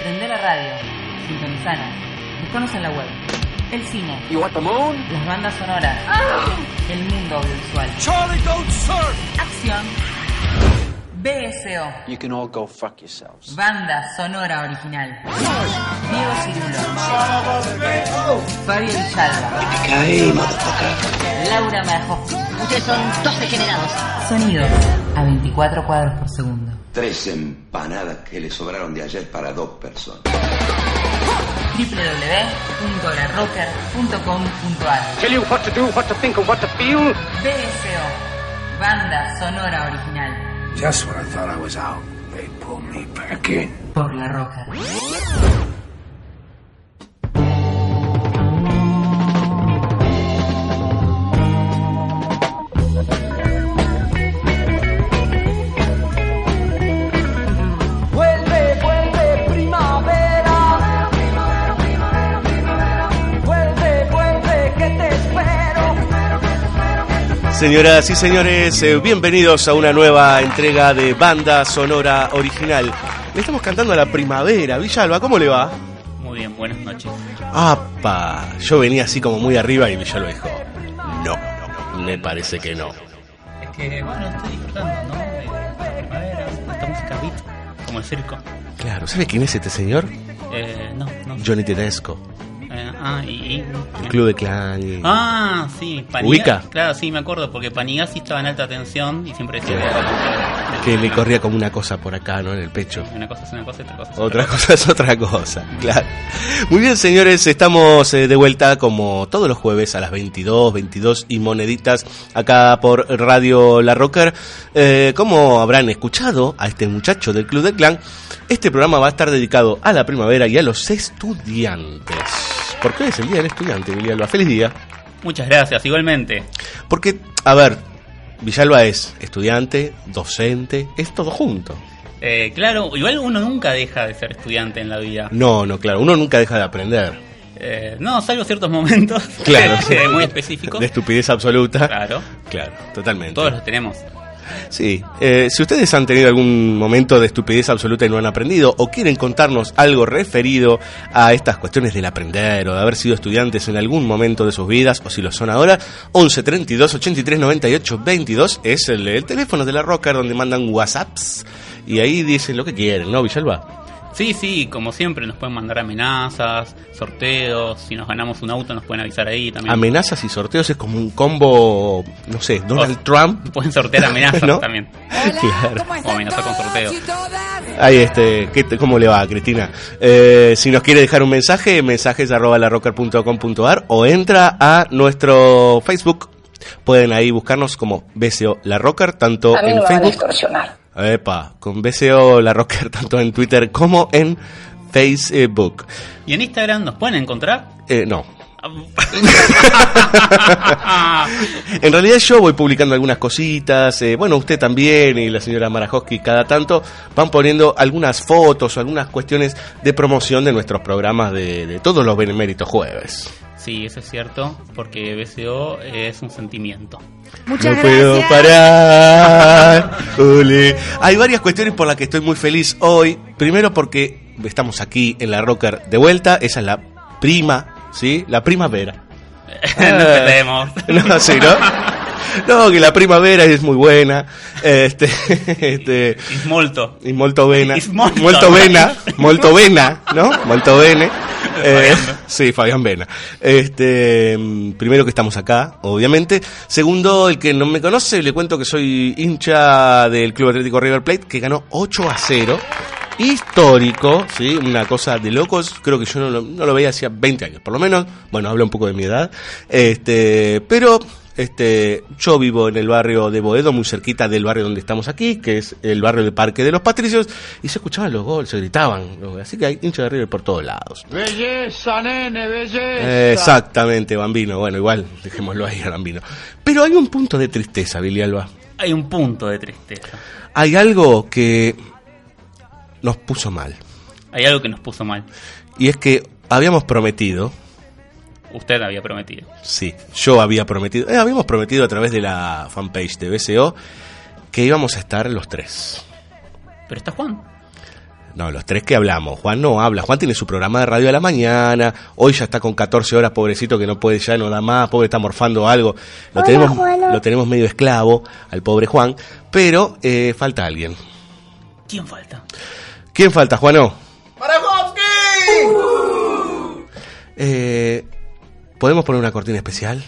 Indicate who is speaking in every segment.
Speaker 1: Prende la radio, sintonizanos, buscanos en la web, el cine,
Speaker 2: You want the moon?
Speaker 1: las bandas sonoras, el mundo audiovisual,
Speaker 2: Charlie, don't surf!
Speaker 1: acción, BSO,
Speaker 2: You can all go fuck yourselves.
Speaker 1: banda sonora original, Diego Cirulo, Fabio Villalba, Laura Marjowski,
Speaker 3: Ustedes son dos degenerados.
Speaker 1: sonido a 24 cuadros por segundo.
Speaker 4: Tres empanadas que le sobraron de ayer para dos personas.
Speaker 1: www.larocker.com.ar
Speaker 5: Tell you what to do, what to think, and what to feel.
Speaker 1: BSO, banda sonora original,
Speaker 6: Just when I thought I was out, they pulled me back in.
Speaker 1: por La Roca.
Speaker 7: Señoras y señores, eh, bienvenidos a una nueva entrega de Banda Sonora Original. Le estamos cantando a la primavera. Villalba, ¿cómo le va?
Speaker 8: Muy bien, buenas noches.
Speaker 7: ¡Apa! Yo venía así como muy arriba y Villalba dijo, no, me parece que no.
Speaker 8: Es que, bueno, estoy disfrutando, ¿no? De la primavera, esta música beat, como el circo.
Speaker 7: Claro, ¿sabe quién es este señor?
Speaker 8: Eh, no, no.
Speaker 7: Johnny Tedesco,
Speaker 8: ah, y. y-
Speaker 7: el Club de Clan. y-
Speaker 8: Ah, sí,
Speaker 7: ¿Ubica?
Speaker 8: Claro, sí, me acuerdo, porque Panigasi estaba en alta tensión y siempre decía
Speaker 7: Que le corría como una cosa por acá, ¿no? En el pecho.
Speaker 8: Una cosa es una cosa, otra cosa es
Speaker 7: Otra cosa es otra cosa, claro. Muy bien, señores, estamos eh, de vuelta como todos los jueves a las 22, 22 y moneditas acá por Radio La Rocker. Eh, como habrán escuchado a este muchacho del Club del Clan, este programa va a estar dedicado a la primavera y a los estudiantes. Porque hoy es el Día del Estudiante, Villalba. Feliz día.
Speaker 8: Muchas gracias, igualmente.
Speaker 7: Porque, a ver, Villalba es estudiante, docente, es todo junto.
Speaker 8: Eh, claro, igual uno nunca deja de ser estudiante en la vida.
Speaker 7: No, no, claro, uno nunca deja de aprender.
Speaker 8: Eh, no, salvo ciertos momentos
Speaker 7: Claro.
Speaker 8: eh, muy específicos.
Speaker 7: De estupidez absoluta.
Speaker 8: Claro,
Speaker 7: Claro, totalmente.
Speaker 8: todos los tenemos.
Speaker 7: Sí. Eh, si ustedes han tenido algún momento de estupidez absoluta y no han aprendido, o quieren contarnos algo referido a estas cuestiones del aprender o de haber sido estudiantes en algún momento de sus vidas, o si lo son ahora, 11 32 83 98 22 es el, el teléfono de la Rocker donde mandan WhatsApps y ahí dicen lo que quieren, ¿no, Villalba?
Speaker 8: Sí, sí, como siempre nos pueden mandar amenazas, sorteos, si nos ganamos un auto nos pueden avisar ahí también.
Speaker 7: Amenazas y sorteos es como un combo, no sé, Donald
Speaker 8: O-
Speaker 7: Trump.
Speaker 8: Pueden sortear amenazas
Speaker 7: ¿No?
Speaker 8: también.
Speaker 7: Claro.
Speaker 8: O amenazar con sorteo.
Speaker 7: Ahí este, ¿qué te- ¿cómo le va, Cristina? Eh, si nos quiere dejar un mensaje, mensajes arroba larrocker.com.ar o entra a nuestro Facebook. Pueden ahí buscarnos como BCO La Rocker, tanto
Speaker 3: A mí
Speaker 7: en
Speaker 3: no me van a
Speaker 7: Facebook. Epa, con BCO La Rocker, tanto en Twitter como en Facebook.
Speaker 8: Y en Instagram nos pueden encontrar.
Speaker 7: Eh, no. En realidad yo voy publicando algunas cositas, eh, bueno, usted también y la señora Marajoski cada tanto van poniendo algunas fotos o algunas cuestiones de promoción de nuestros programas de, de todos los Beneméritos jueves.
Speaker 8: Sí, eso es cierto, porque BCO es un sentimiento.
Speaker 7: no puedo parar. Ole. Hay varias cuestiones por las que estoy muy feliz hoy. Primero porque estamos aquí en la Rocker de vuelta, esa es la prima, ¿sí? La primavera.
Speaker 8: no entendemos.
Speaker 7: No, sí, ¿no? No, que la primavera es muy buena. Este, este,
Speaker 8: Es molto.
Speaker 7: y molto bena.
Speaker 8: Is molto.
Speaker 7: Molto bena, molto bena, ¿no? Molto bene. Eh, sí, Fabián Vena. Este, mm, primero que estamos acá, obviamente. Segundo, el que no me conoce, le cuento que soy hincha del Club Atlético River Plate, que ganó 8 a 0. Histórico, ¿sí? Una cosa de locos. Creo que yo no lo, no lo veía hacía 20 años, por lo menos. Bueno, habla un poco de mi edad. Este, pero este, yo vivo en el barrio de Boedo, muy cerquita del barrio donde estamos aquí, que es el barrio del Parque de los Patricios, y se escuchaban los goles, se gritaban. Así que hay hinchas de River por todos lados.
Speaker 5: Belleza, nene, belleza.
Speaker 7: Eh, Exactamente, Bambino. Bueno, igual, dejémoslo ahí a Bambino. Pero hay un punto de tristeza, Billy Alba.
Speaker 8: Hay un punto de tristeza.
Speaker 7: Hay algo que nos puso mal.
Speaker 8: Hay algo que nos puso mal.
Speaker 7: Y es que habíamos prometido,
Speaker 8: Usted había prometido.
Speaker 7: sí, yo había prometido, eh, habíamos prometido a través de la fanpage de BCO que íbamos a estar los tres.
Speaker 8: Pero está Juan.
Speaker 7: No, los tres que hablamos. Juan no habla. Juan tiene su programa de radio a la mañana. Hoy ya está con 14 horas, pobrecito, que no puede, ya no da más. Pobre, está morfando algo. Lo, tenemos, lo tenemos medio esclavo al pobre Juan. Pero eh, falta alguien.
Speaker 8: ¿Quién falta?
Speaker 7: ¿Quién falta, Juano? Eh, ¿Podemos poner una cortina especial?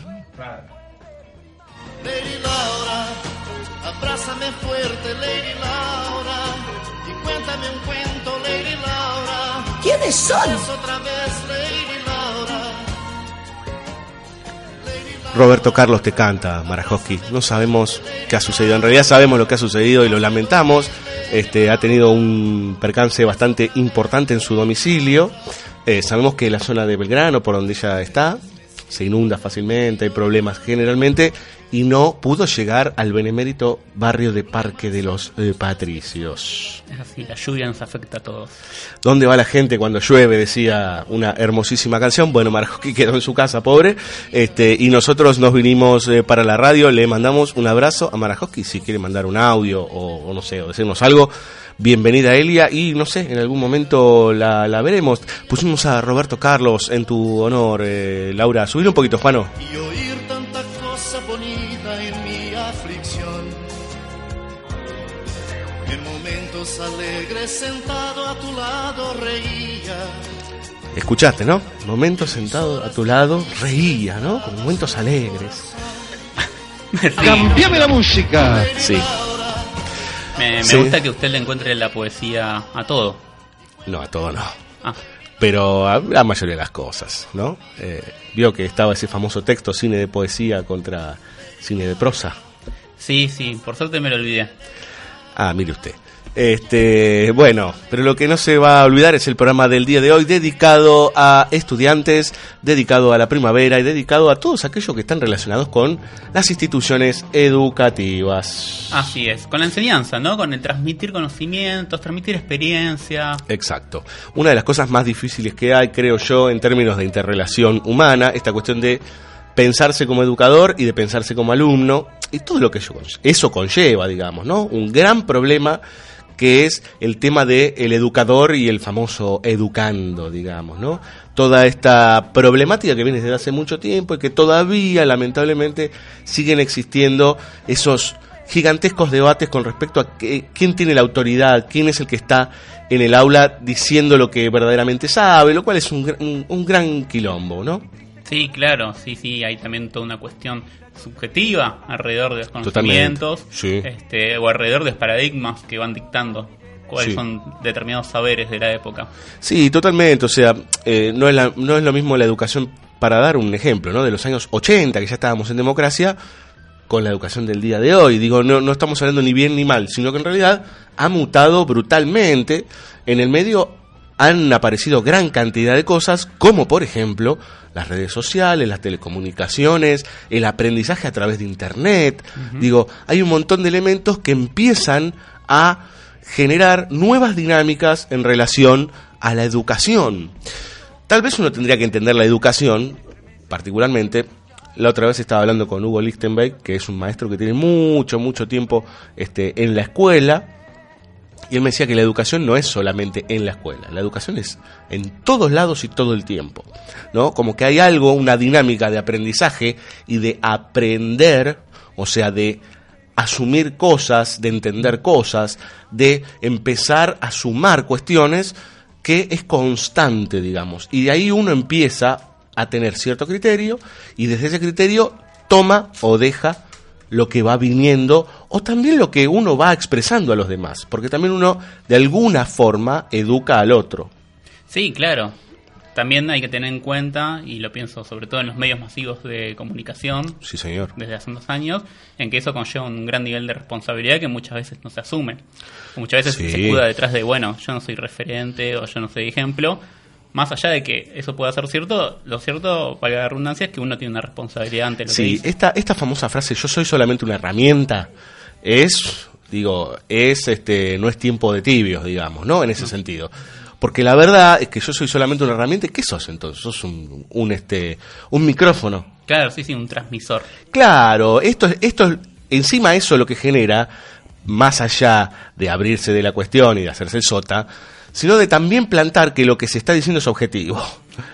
Speaker 9: Lady Laura, abrázame fuerte, Lady Laura, y cuéntame un cuento, Lady Laura.
Speaker 3: ¿Quiénes son?
Speaker 9: Es otra vez, Lady Laura.
Speaker 7: Roberto Carlos te canta, Marajowski. No sabemos qué ha sucedido. En realidad sabemos lo que ha sucedido y lo lamentamos. Este, ha tenido un percance bastante importante en su domicilio. Eh, sabemos que la zona de Belgrano, por donde ella está, se inunda fácilmente, hay problemas generalmente, y no pudo llegar al benemérito barrio de Parque de los eh, Patricios.
Speaker 8: Es así, la lluvia nos afecta a todos.
Speaker 7: ¿Dónde va la gente cuando llueve? Decía una hermosísima canción. Bueno, Marjoski quedó en su casa, pobre. Este, y nosotros nos vinimos eh, para la radio. Le mandamos un abrazo a Marajoski. Si quiere mandar un audio o, o no sé, o decirnos algo. Bienvenida Elia y no sé, en algún momento la, la veremos. Pusimos a Roberto Carlos en tu honor, eh, Laura. Subir un poquito, Juano.
Speaker 9: Y oír tanta cosa bonita en mi aflicción. En momentos alegres sentado a tu lado reía.
Speaker 7: Escuchaste, ¿no? Momentos sentado a tu lado, reía, ¿no? Con momentos alegres.
Speaker 5: ¡Cambiame la música!
Speaker 7: Sí.
Speaker 8: Me, me
Speaker 7: Sí.
Speaker 8: gusta que usted le encuentre la poesía a todo.
Speaker 7: No, a todo no.
Speaker 8: Ah,
Speaker 7: pero a la mayoría de las cosas, ¿no? Eh, vio que estaba ese famoso texto, cine de poesía contra cine de prosa.
Speaker 8: sí, sí, por suerte me lo olvidé.
Speaker 7: Ah, mire usted. Este, bueno, pero lo que no se va a olvidar es el programa del día de hoy dedicado a estudiantes, dedicado a la primavera y dedicado a todos aquellos que están relacionados con las instituciones educativas.
Speaker 8: Así es, con la enseñanza, ¿no? Con el transmitir conocimientos, transmitir experiencia.
Speaker 7: Exacto. Una de las cosas más difíciles que hay, creo yo, en términos de interrelación humana, esta cuestión de pensarse como educador y de pensarse como alumno, y todo lo que eso, conlleva, digamos, ¿no? Un gran problema que es el tema de el educador y el famoso educando, digamos, ¿no? Toda esta problemática que viene desde hace mucho tiempo y que todavía, lamentablemente, siguen existiendo esos gigantescos debates con respecto a quién tiene la autoridad, quién es el que está en el aula diciendo lo que verdaderamente sabe, lo cual es un, un- un gran quilombo, ¿no?
Speaker 8: Sí, claro, sí, sí, hay también toda una cuestión subjetiva alrededor de los conocimientos
Speaker 7: sí.
Speaker 8: este, o alrededor de los paradigmas que van dictando cuáles
Speaker 7: Sí.
Speaker 8: son determinados saberes de la época.
Speaker 7: Sí, totalmente. O sea, eh, no, es la- no es lo mismo la educación, para dar un ejemplo, ¿no? De los años 80, que ya estábamos en democracia, con la educación del día de hoy. Digo, no, no estamos hablando ni bien ni mal, sino que en realidad ha mutado brutalmente. En el medio han aparecido gran cantidad de cosas, como por ejemplo las redes sociales, las telecomunicaciones, el aprendizaje a través de Internet. Digo, hay un montón de elementos que empiezan a generar nuevas dinámicas en relación a la educación. Tal vez uno tendría que entender la educación, particularmente. La otra vez estaba hablando con Hugo Lichtenberg, que es un maestro que tiene mucho, mucho tiempo este, en la escuela, y él me decía que la educación no es solamente en la escuela, la educación es en todos lados y todo el tiempo, ¿no? Como que hay algo, una dinámica de aprendizaje y de aprender, o sea, de asumir cosas, de entender cosas, de empezar a sumar cuestiones que es constante, digamos. Y de ahí uno empieza a tener cierto criterio y desde ese criterio toma o deja lo que va viniendo o también lo que uno va expresando a los demás, porque también uno de alguna forma educa al otro.
Speaker 8: Sí, claro. También hay que tener en cuenta, y lo pienso sobre todo en los medios masivos de comunicación,
Speaker 7: Sí, señor.
Speaker 8: desde hace unos años, en que eso conlleva un gran nivel de responsabilidad que muchas veces no se asume. Muchas veces
Speaker 7: Sí.
Speaker 8: se escuda detrás de, bueno, yo no soy referente o yo no soy ejemplo. Más allá de que eso pueda ser cierto, lo cierto, para la redundancia, es que uno tiene una responsabilidad ante lo que
Speaker 7: Sí,
Speaker 8: dice.
Speaker 7: esta, esta famosa frase, yo soy solamente una herramienta, es, digo, es, este, no es tiempo de tibios, digamos, ¿no? En ese sentido. Porque la verdad es que yo soy solamente una herramienta, ¿y ¿qué sos entonces? Sos un, un, este, un micrófono.
Speaker 8: Claro, sí, sí, un transmisor.
Speaker 7: Claro, esto, es- esto es- encima eso lo que genera más allá de abrirse de la cuestión y de hacerse el sota, sino de también plantar que lo que se está diciendo es objetivo.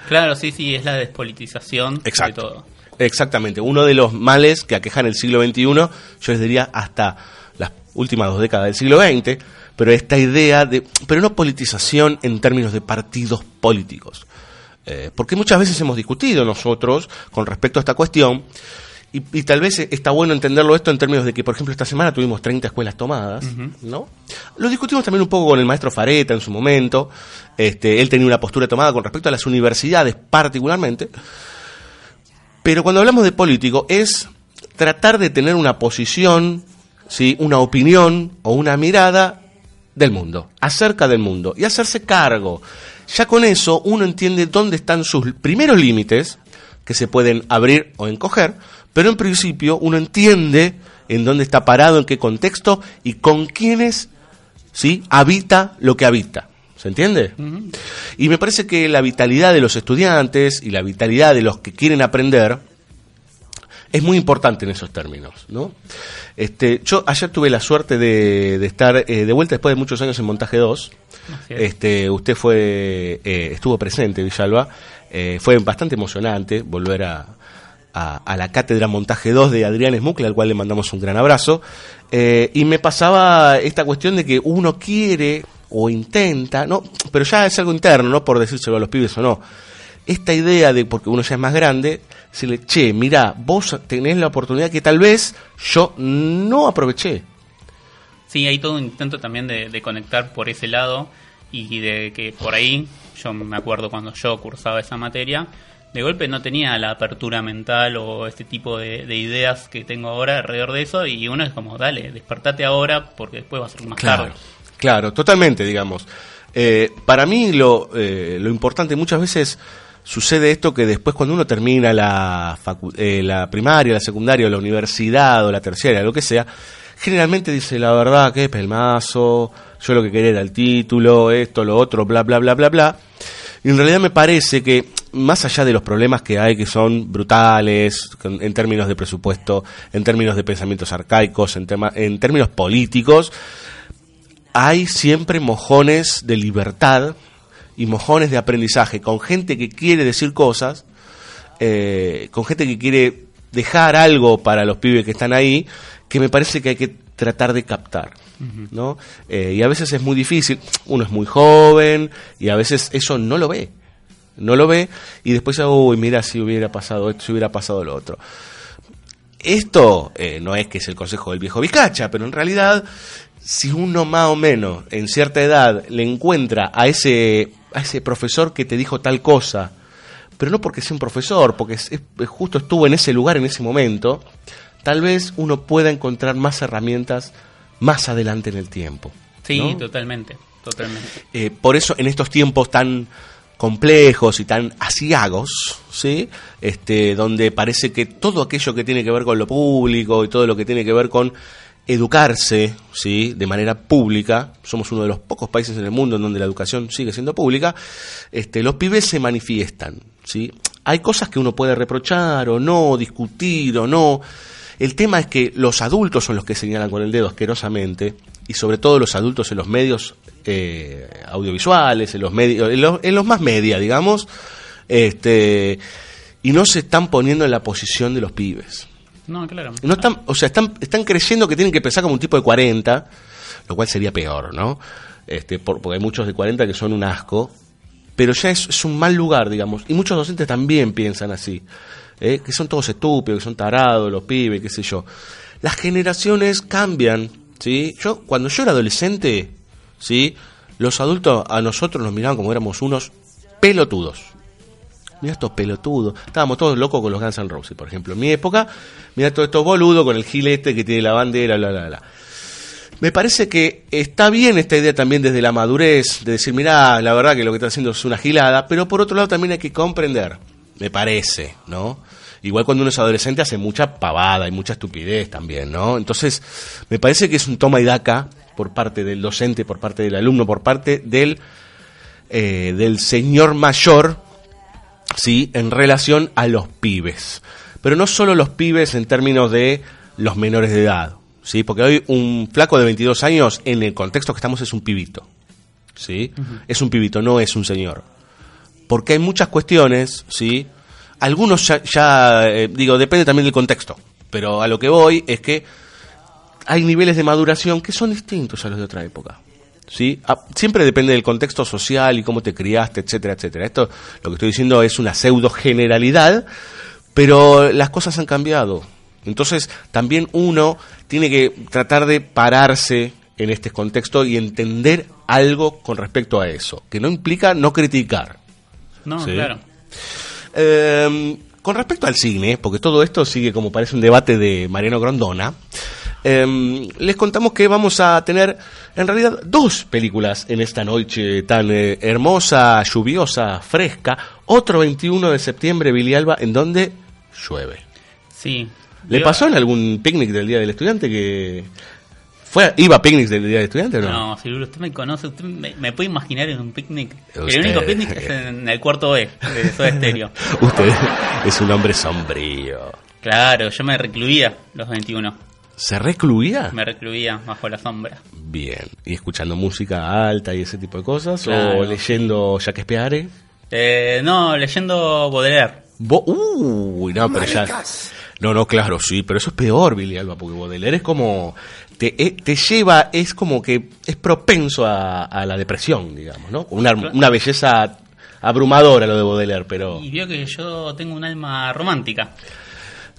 Speaker 8: Claro, sí, sí, es la despolitización
Speaker 7: Exacto.
Speaker 8: de todo.
Speaker 7: Exactamente, uno de los males que aquejan el siglo XXI, yo les diría hasta las últimas dos décadas del siglo XX, pero esta idea de, pero no politización en términos de partidos políticos. Eh, porque muchas veces hemos discutido nosotros con respecto a esta cuestión, y, y tal vez está bueno entenderlo esto en términos de que, por ejemplo, esta semana tuvimos 30 escuelas tomadas, ¿no? Lo discutimos también un poco con el maestro Fareta en su momento, este, él tenía una postura tomada con respecto a las universidades particularmente, pero cuando hablamos de político es tratar de tener una posición, ¿sí? una opinión o una mirada del mundo, acerca del mundo, y hacerse cargo. Ya con eso uno entiende dónde están sus primeros límites, que se pueden abrir o encoger, pero en principio uno entiende en dónde está parado, en qué contexto y con quiénes ¿sí? habita lo que habita. ¿Se entiende? Y me parece que la vitalidad de los estudiantes y la vitalidad de los que quieren aprender es muy importante en esos términos, ¿no? Este, yo ayer tuve la suerte de, de estar eh, de vuelta después de muchos años en Montaje 2.
Speaker 8: Así es.
Speaker 7: Este, usted fue eh, estuvo presente, Villalba. Eh, fue bastante emocionante volver a, a, la cátedra Montaje 2 de Adrián Smucle, al cual le mandamos un gran abrazo. Eh, y me pasaba esta cuestión de que uno quiere o intenta, no, pero ya es algo interno, no por decírselo a los pibes o no. Esta idea de, porque uno ya es más grande, decirle, che, mira, vos tenés la oportunidad que tal vez yo no aproveché.
Speaker 8: Sí, hay todo un intento también de, de conectar por ese lado y de que por ahí, yo me acuerdo cuando yo cursaba esa materia, de golpe no tenía la apertura mental o este tipo de, de ideas que tengo ahora alrededor de eso y uno es como, dale, despertate ahora porque después va a ser más
Speaker 7: Claro,
Speaker 8: tarde.
Speaker 7: claro, totalmente, digamos. Eh, para mí lo, eh, lo importante muchas veces sucede esto que después cuando uno termina la, facu- eh, la primaria, la secundaria, o la universidad o la terciaria, lo que sea, generalmente dice la verdad que pelmazo, yo lo que quería era el título, esto, lo otro, bla, bla, bla, bla, bla. Y en realidad me parece que, más allá de los problemas que hay, que son brutales, en términos de presupuesto, en términos de pensamientos arcaicos, en, tema, en términos políticos, hay siempre mojones de libertad y mojones de aprendizaje con gente que quiere decir cosas, eh, con gente que quiere dejar algo para los pibes que están ahí, que me parece que hay que tratar de captar. ¿no? Eh, y a veces es muy difícil, uno es muy joven y a veces eso no lo ve. No lo ve y después, uy, mira si hubiera pasado esto, si hubiera pasado lo otro. Esto eh, no es que es el consejo del viejo Vizcacha, pero en realidad, si uno más o menos en cierta edad le encuentra a ese, a ese profesor que te dijo tal cosa, pero no porque sea un profesor, porque es- es- justo estuvo en ese lugar en ese momento, tal vez uno pueda encontrar más herramientas más adelante en el tiempo.
Speaker 8: Sí,
Speaker 7: ¿no?
Speaker 8: totalmente, totalmente.
Speaker 7: Eh, por eso en estos tiempos tan complejos y tan asiagos, ¿sí? Este, donde parece que todo aquello que tiene que ver con lo público y todo lo que tiene que ver con educarse, ¿sí? De manera pública, somos uno de los pocos países en el mundo en donde la educación sigue siendo pública, este, los pibes se manifiestan, ¿sí? Hay cosas que uno puede reprochar o no, discutir o no. El tema es que los adultos son los que señalan con el dedo asquerosamente, y sobre todo los adultos en los medios eh, audiovisuales, en los medios, en los, en los más media, digamos, este, y no se están poniendo en la posición de los pibes.
Speaker 8: No, claro.
Speaker 7: No están, o sea, están, están creyendo que tienen que pensar como un tipo de 40, lo cual sería peor, ¿no? Este, por- porque hay muchos de 40 que son un asco, pero ya es, es un mal lugar, digamos. Y muchos docentes también piensan así, ¿eh? que son todos estúpidos, que son tarados, los pibes, qué sé yo. Las generaciones cambian, ¿sí? Yo, cuando yo era adolescente, ¿sí? Los adultos a nosotros nos miraban como éramos unos pelotudos. Mira estos pelotudos. Estábamos todos locos con los Guns N' Roses, por ejemplo. En mi época, mira todos estos boludos con el gilete que tiene la bandera, bla, bla, bla. Me parece que está bien esta idea también desde la madurez, de decir, mira, la verdad que lo que está haciendo es una gilada, pero por otro lado también hay que comprender, me parece, ¿no? Igual cuando uno es adolescente hace mucha pavada y mucha estupidez también, ¿no? Entonces, me parece que es un toma y daca por parte del docente, por parte del alumno, por parte del, eh, del señor mayor, ¿sí? En relación a los pibes. Pero no solo los pibes en términos de los menores de edad, ¿sí? Porque hoy un flaco de 22 años, en el contexto que estamos, es un pibito, ¿sí? Es un pibito, no es un señor. Porque hay muchas cuestiones, ¿sí? Algunos ya, ya, eh, digo, depende también del contexto, pero a lo que voy es que hay niveles de maduración que son distintos a los de otra época. ¿sí? Ah, siempre depende del contexto social y cómo te criaste, etcétera, etcétera. Esto, lo que estoy diciendo es una pseudo generalidad, pero las cosas han cambiado. Entonces, también uno tiene que tratar de pararse en este contexto y entender algo con respecto a eso, que no implica no criticar.
Speaker 8: No,
Speaker 7: Sí.
Speaker 8: claro.
Speaker 7: Eh, con respecto al cine, porque todo esto sigue como parece un debate de Mariano Grondona, eh, les contamos que vamos a tener en realidad dos películas en esta noche tan eh, hermosa, lluviosa, fresca. Otro 21 de septiembre, Billy Alba, en donde llueve.
Speaker 8: Sí.
Speaker 7: ¿Le
Speaker 8: Yo-
Speaker 7: pasó en algún picnic del Día del Estudiante que... Fue, ¿Iba a picnics del Día del Estudiante o no?
Speaker 8: No, si usted me conoce, usted me, me puede imaginar en un picnic.
Speaker 7: Usted-
Speaker 8: El único picnic es en el cuarto B de Soda Stereo.
Speaker 7: Usted es un hombre sombrío.
Speaker 8: Claro, yo me recluía los 21.
Speaker 7: ¿Se recluía?
Speaker 8: Me recluía bajo la sombra.
Speaker 7: Bien. ¿Y escuchando música alta y ese tipo de cosas?
Speaker 8: Claro.
Speaker 7: ¿O leyendo Shakespeare?
Speaker 8: Eh, no, leyendo Baudelaire.
Speaker 7: Bo- Uy, no, pero ya... No, no, claro, sí, pero eso es peor, Billy Alba, porque Baudelaire es como... Te, eh, te lleva, es como que es propenso a, a la depresión, digamos, ¿no? Una, una belleza abrumadora lo de Baudelaire, pero...
Speaker 8: Y vio que yo tengo un alma romántica.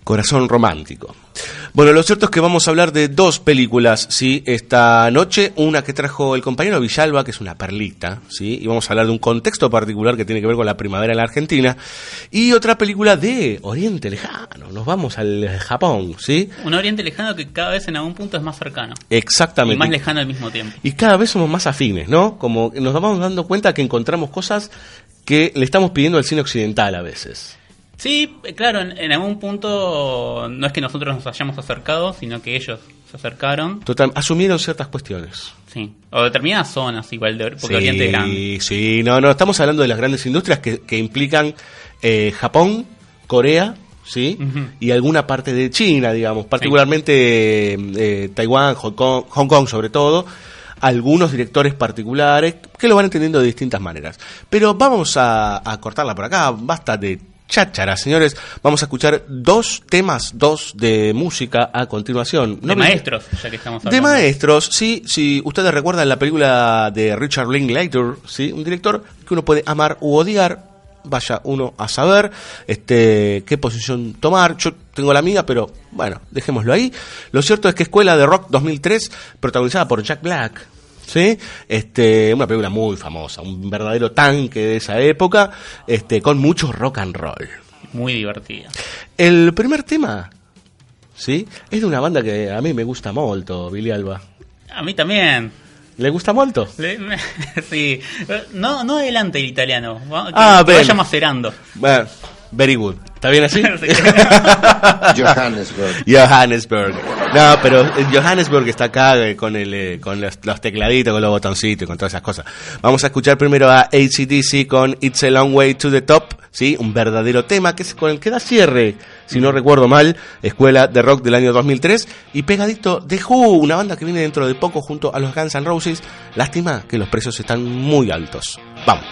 Speaker 7: Corazón romántico. Bueno, lo cierto es que vamos a hablar de dos películas, ¿sí? Esta noche, una que trajo el compañero Villalba, que es una perlita, ¿sí? Y vamos a hablar de un contexto particular que tiene que ver con la primavera en la Argentina. Y otra película de Oriente Lejano, nos vamos al Japón, ¿sí?
Speaker 8: Un oriente lejano que cada vez en algún punto es más cercano.
Speaker 7: Exactamente.
Speaker 8: Y más lejano al mismo tiempo.
Speaker 7: Y cada vez somos más afines, ¿no? Como nos vamos dando cuenta que encontramos cosas que le estamos pidiendo al cine occidental a veces.
Speaker 8: Sí, claro, en, en algún punto no es que nosotros nos hayamos acercado, sino que ellos se acercaron.
Speaker 7: Total, asumieron ciertas cuestiones.
Speaker 8: Sí. O determinadas zonas, igual, de, porque Oriente es grande.
Speaker 7: Sí, no, no, estamos hablando de las grandes industrias que, que implican eh, Japón, Corea, ¿sí? Y alguna parte de China, digamos, particularmente eh, Taiwán, Hong Kong, Hong Kong sobre todo, algunos directores particulares que lo van entendiendo de distintas maneras. Pero vamos a, a cortarla por acá, basta de cháchara, señores. Vamos a escuchar dos temas, dos de música a continuación.
Speaker 8: De
Speaker 7: me-
Speaker 8: maestros, ya que estamos
Speaker 7: de
Speaker 8: hablando.
Speaker 7: maestros, sí, si ustedes recuerdan la película de Richard Linklater, sí, un director que uno puede amar u odiar, vaya uno a saber este qué posición tomar. Yo tengo la mía, pero bueno, dejémoslo ahí. Lo cierto es que Escuela de Rock 2003, protagonizada por Jack Black, ¿sí? Este, una película muy famosa, un verdadero tanque de esa época, este, con mucho rock and roll.
Speaker 8: Muy divertida.
Speaker 7: El primer tema, ¿sí? Es de una banda que a mí me gusta molto, Billy Alba.
Speaker 8: A mí también.
Speaker 7: ¿Le gusta molto?
Speaker 8: Le- sí. No, no adelante el italiano. Que,
Speaker 7: Ah,
Speaker 8: que vaya macerando.
Speaker 7: Bueno, very good. ¿Está bien así?
Speaker 4: Johannesburg.
Speaker 7: Johannesburg. No, pero Johannesburg está acá eh, con el eh, con los, los tecladitos, con los botoncitos y con todas esas cosas. Vamos a escuchar primero a ACDC con It's a Long Way to the Top, ¿sí? Un verdadero tema que es con el que da cierre, si no recuerdo mal, Escuela de Rock del año 2003 y pegadito The Who, una banda que viene dentro de poco junto a los Guns N' Roses. Lástima que los precios están muy altos. Vamos.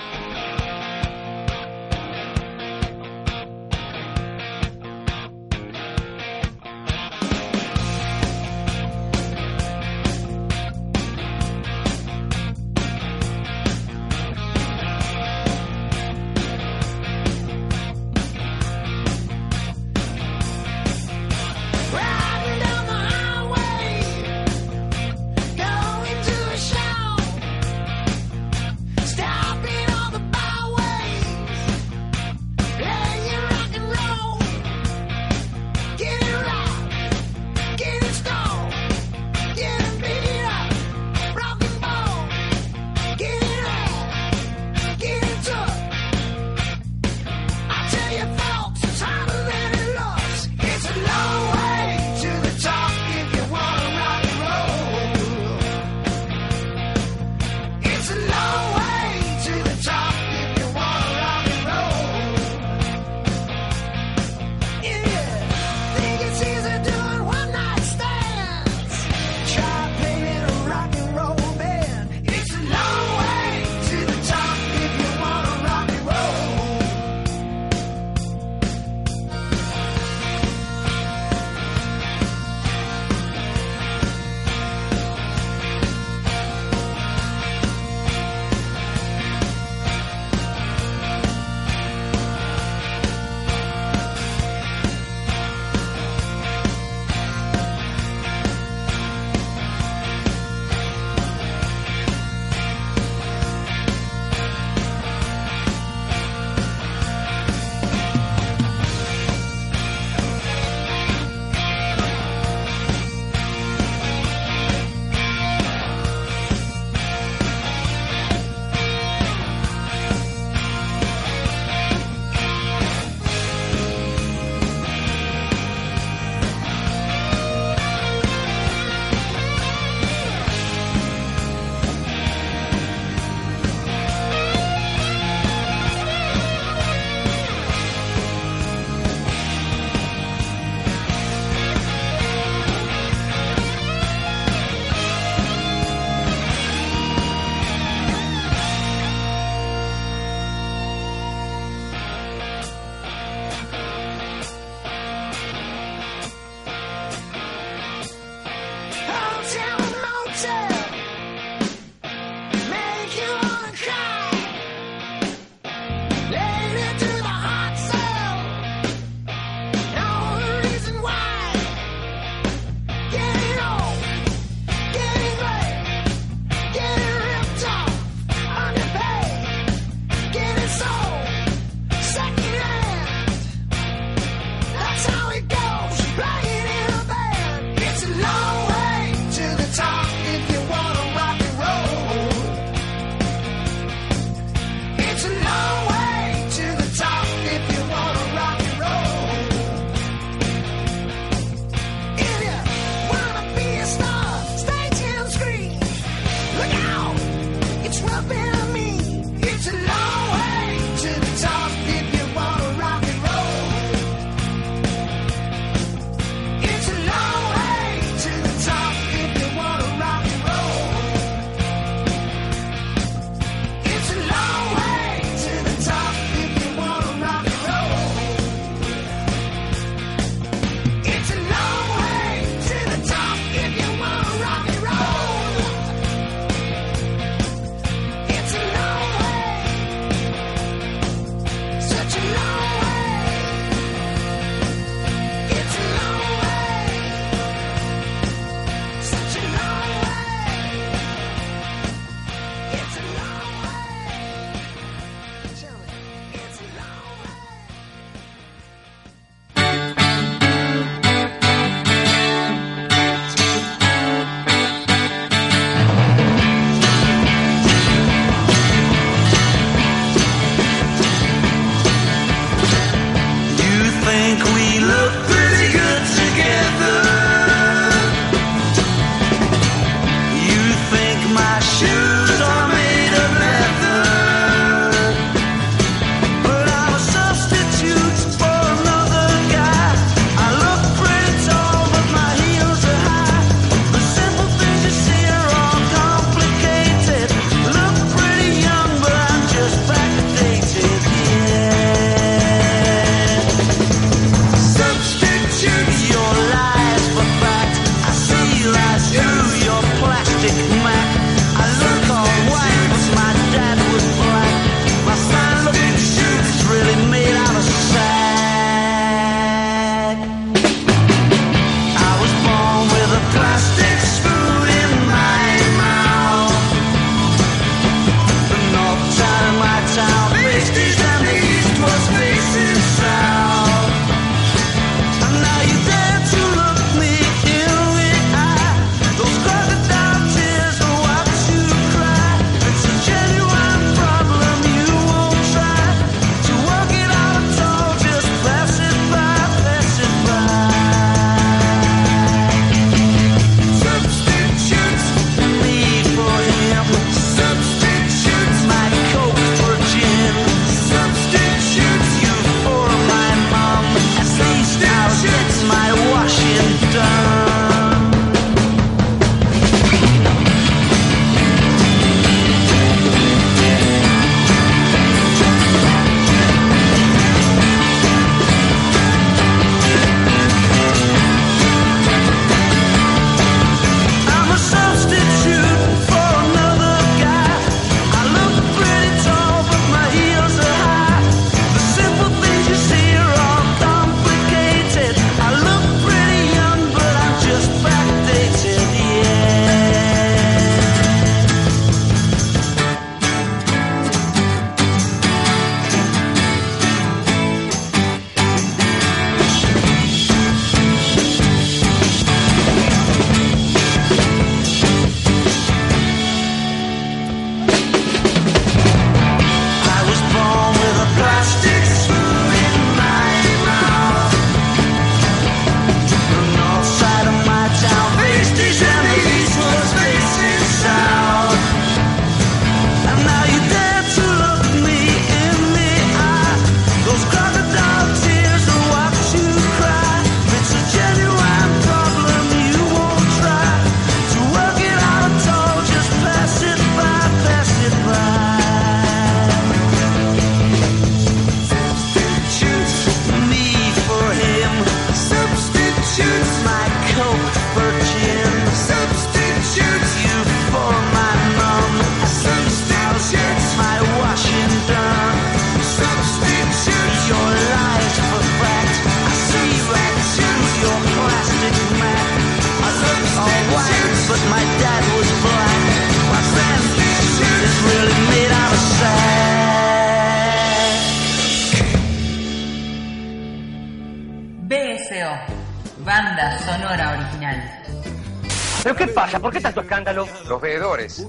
Speaker 10: ¿Pero qué pasa? ¿Por qué tanto escándalo?
Speaker 11: Los veedores.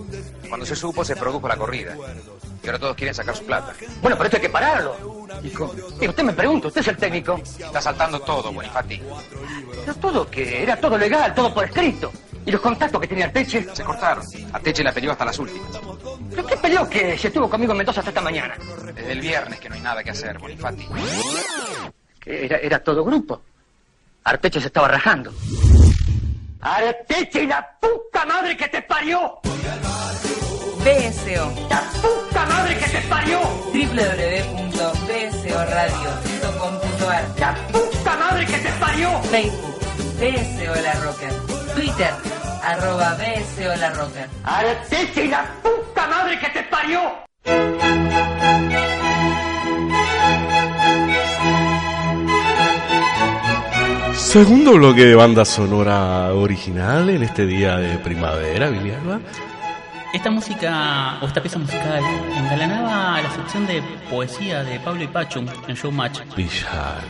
Speaker 11: Cuando se supo, se produjo la corrida. Y ahora todos quieren sacar su plata.
Speaker 10: Bueno, pero esto hay que pararlo. ¿Y usted me pregunta, usted es el técnico.
Speaker 11: Está saltando todo, Bonifati.
Speaker 10: ¿Pero todo qué? Era todo legal, todo por escrito. ¿Y los contactos que tenía Teche?
Speaker 11: Se cortaron. A Teche la peleó hasta las últimas.
Speaker 10: ¿Pero qué peleó que se estuvo conmigo en Mendoza hasta esta mañana.
Speaker 11: Desde el viernes que no hay nada que hacer, Bonifati.
Speaker 10: Era, era todo grupo. Arteche se estaba rajando. ¡Arteche y la puta madre que te parió!
Speaker 1: BSO.
Speaker 10: ¡La puta madre que te parió!
Speaker 1: www.bsoradio.com.ar
Speaker 10: ¡La puta madre que te parió!
Speaker 1: Facebook, BSO La Rocker. Twitter, arroba BSO La Rocker.
Speaker 10: ¡Arteche y la puta madre que te parió!
Speaker 7: Segundo bloque de banda sonora original en este día de primavera, Billy Alba.
Speaker 8: Esta música, o esta pieza musical, engalanaba la sección de poesía de Pablo y Pachu en Showmatch.
Speaker 7: Villalba.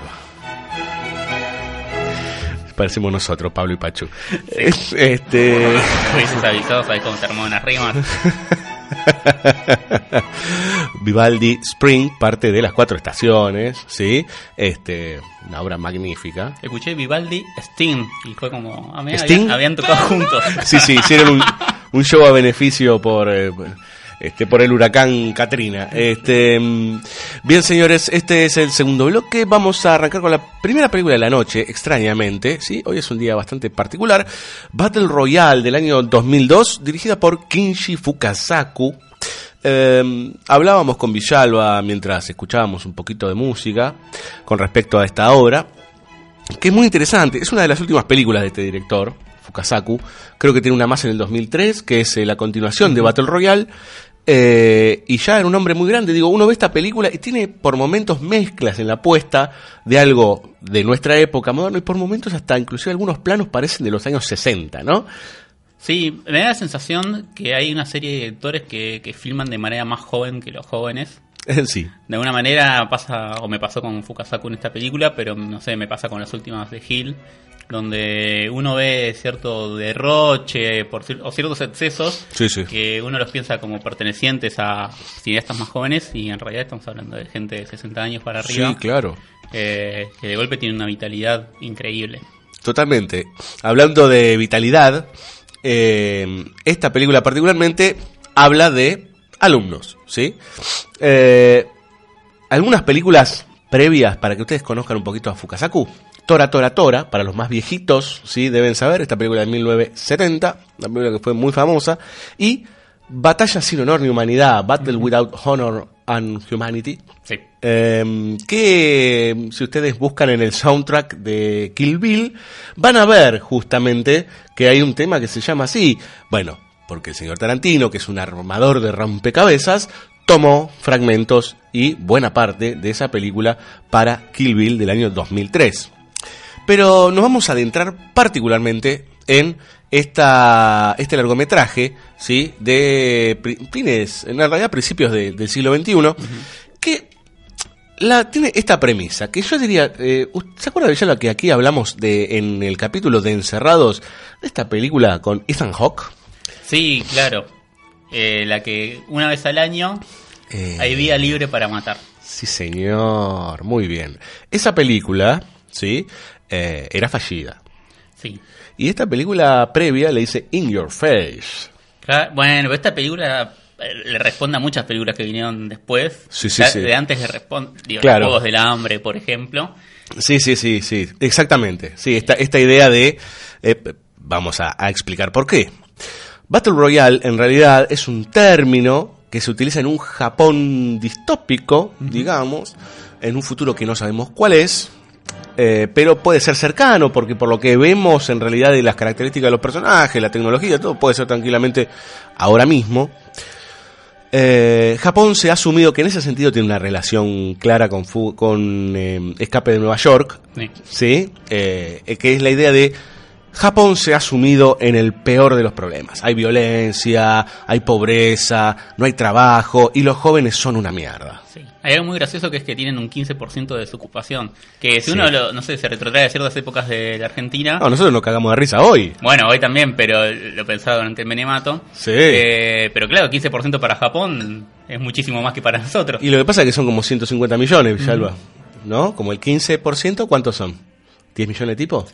Speaker 7: Parecemos nosotros, Pablo y Pachu. Este.
Speaker 8: Hubieses avisado, sabes cómo se armó una rima.
Speaker 7: Vivaldi Spring, parte de las cuatro estaciones, ¿sí? Este, una obra magnífica.
Speaker 8: Escuché Vivaldi Sting y fue como, ah,
Speaker 7: ¿Sting?
Speaker 8: habían, habían tocado juntos.
Speaker 7: Sí, sí, hicieron un, un show a beneficio por, eh, este, por el huracán Katrina. Este, mm, bien, señores, este es el segundo bloque. Vamos a arrancar con la primera película de la noche, extrañamente. ¿sí? Hoy es un día bastante particular. Battle Royale del año 2002, dirigida por Kinshi Fukasaku. Eh, hablábamos con Villalba mientras escuchábamos un poquito de música con respecto a esta obra, que es muy interesante. Es una de las últimas películas de este director, Fukasaku. Creo que tiene una más en el 2003, que es eh, la continuación de Battle Royale. Eh, y ya era un hombre muy grande. Digo, uno ve esta película y tiene por momentos mezclas en la puesta de algo de nuestra época moderna y por momentos hasta inclusive algunos planos parecen de los años 60, ¿no?
Speaker 8: Sí, me da la sensación que hay una serie de directores que, que filman de manera más joven que los jóvenes.
Speaker 7: sí.
Speaker 8: De alguna manera pasa, o me pasó con Fukasaku en esta película, pero no sé, me pasa con las últimas de Hill, donde uno ve cierto derroche por, o ciertos excesos
Speaker 7: Sí, sí.
Speaker 8: que uno los piensa como pertenecientes a cineastas más jóvenes y en realidad estamos hablando de gente de 60 años para arriba.
Speaker 7: Sí, claro.
Speaker 8: eh, que de golpe tiene una vitalidad increíble.
Speaker 7: Totalmente. Hablando de vitalidad, eh, esta película particularmente habla de alumnos, ¿sí? Eh, algunas películas previas para que ustedes conozcan un poquito a Fukasaku. Tora Tora Tora, para los más viejitos, ¿sí? Deben saber, esta película de 1970, una película que fue muy famosa. Y Batalla sin honor ni humanidad, Battle Without Honor and Humanity.
Speaker 8: Sí.
Speaker 7: Eh, que si ustedes buscan en el soundtrack de Kill Bill, van a ver justamente que hay un tema que se llama así. Bueno, porque el señor Tarantino, que es un armador de rompecabezas, tomó fragmentos y buena parte de esa película para Kill Bill del año 2003. Pero nos vamos a adentrar particularmente en esta, este largometraje, ¿sí? De fines, en realidad principios de- del siglo XXI, que la, tiene esta premisa, que yo diría, eh, ¿se acuerda de que aquí hablamos de, en el capítulo de Encerrados, de esta película con Ethan Hawke?
Speaker 8: Sí, claro. Eh, la que una vez al año
Speaker 7: Eh,
Speaker 8: hay vía libre para matar.
Speaker 7: Sí, señor, muy bien. Esa película, ¿sí? Eh, era fallida.
Speaker 8: Sí.
Speaker 7: Y esta película previa le dice In Your Face.
Speaker 8: Claro, bueno, esta película eh, le responde a muchas películas que vinieron después.
Speaker 7: Sí, sí, sí.
Speaker 8: De antes le responde. Digo,
Speaker 7: Claro.
Speaker 8: Los Juegos del Hambre, por ejemplo.
Speaker 7: Sí, sí, sí, sí, exactamente. Sí, esta, esta idea de... eh, vamos a, a explicar por qué. Battle Royale en realidad es un término que se utiliza en un Japón distópico, digamos, en un futuro que no sabemos cuál es, eh, pero puede ser cercano, porque por lo que vemos en realidad de las características de los personajes, la tecnología, todo puede ser tranquilamente ahora mismo. Eh, Japón se ha asumido que en ese sentido tiene una relación clara con, fu- con eh, Escape de Nueva York,
Speaker 8: Sí.
Speaker 7: ¿sí? Eh, que es la idea de Japón se ha sumido en el peor de los problemas. Hay violencia, hay pobreza, no hay trabajo y los jóvenes son una mierda.
Speaker 8: Sí. Hay algo muy gracioso que es que tienen un 15% de desocupación. Que si
Speaker 7: Sí.
Speaker 8: uno, lo- no sé, se retrotrae a ciertas épocas de la Argentina.
Speaker 7: No, nosotros nos cagamos de risa hoy.
Speaker 8: Bueno, hoy también, pero lo pensaba durante el Menemato.
Speaker 7: Sí.
Speaker 8: Eh, pero claro, 15% para Japón es muchísimo más que para nosotros.
Speaker 7: Y lo que pasa es que son como 150 millones, Villalba. ¿No? Como el 15%, ¿cuántos son? ¿10 millones de tipos?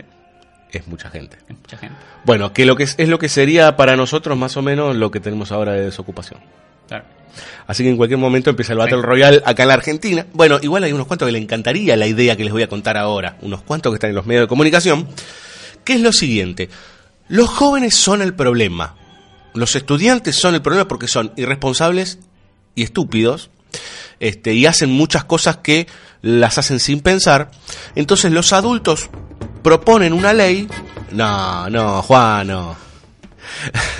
Speaker 7: Es mucha gente.
Speaker 8: Es mucha gente.
Speaker 7: Bueno, que lo que es, es lo que sería para nosotros más o menos lo que tenemos ahora de desocupación.
Speaker 8: Claro.
Speaker 7: Así que en cualquier momento empieza el Battle Royale acá en la Argentina. Bueno, igual hay unos cuantos que le encantaría la idea que les voy a contar ahora. Unos cuantos que están en los medios de comunicación. Que es lo siguiente. Los jóvenes son el problema. Los estudiantes son el problema porque son irresponsables y estúpidos. Este, y hacen muchas cosas que las hacen sin pensar. Entonces los adultos proponen una ley. No, no, Juan, no.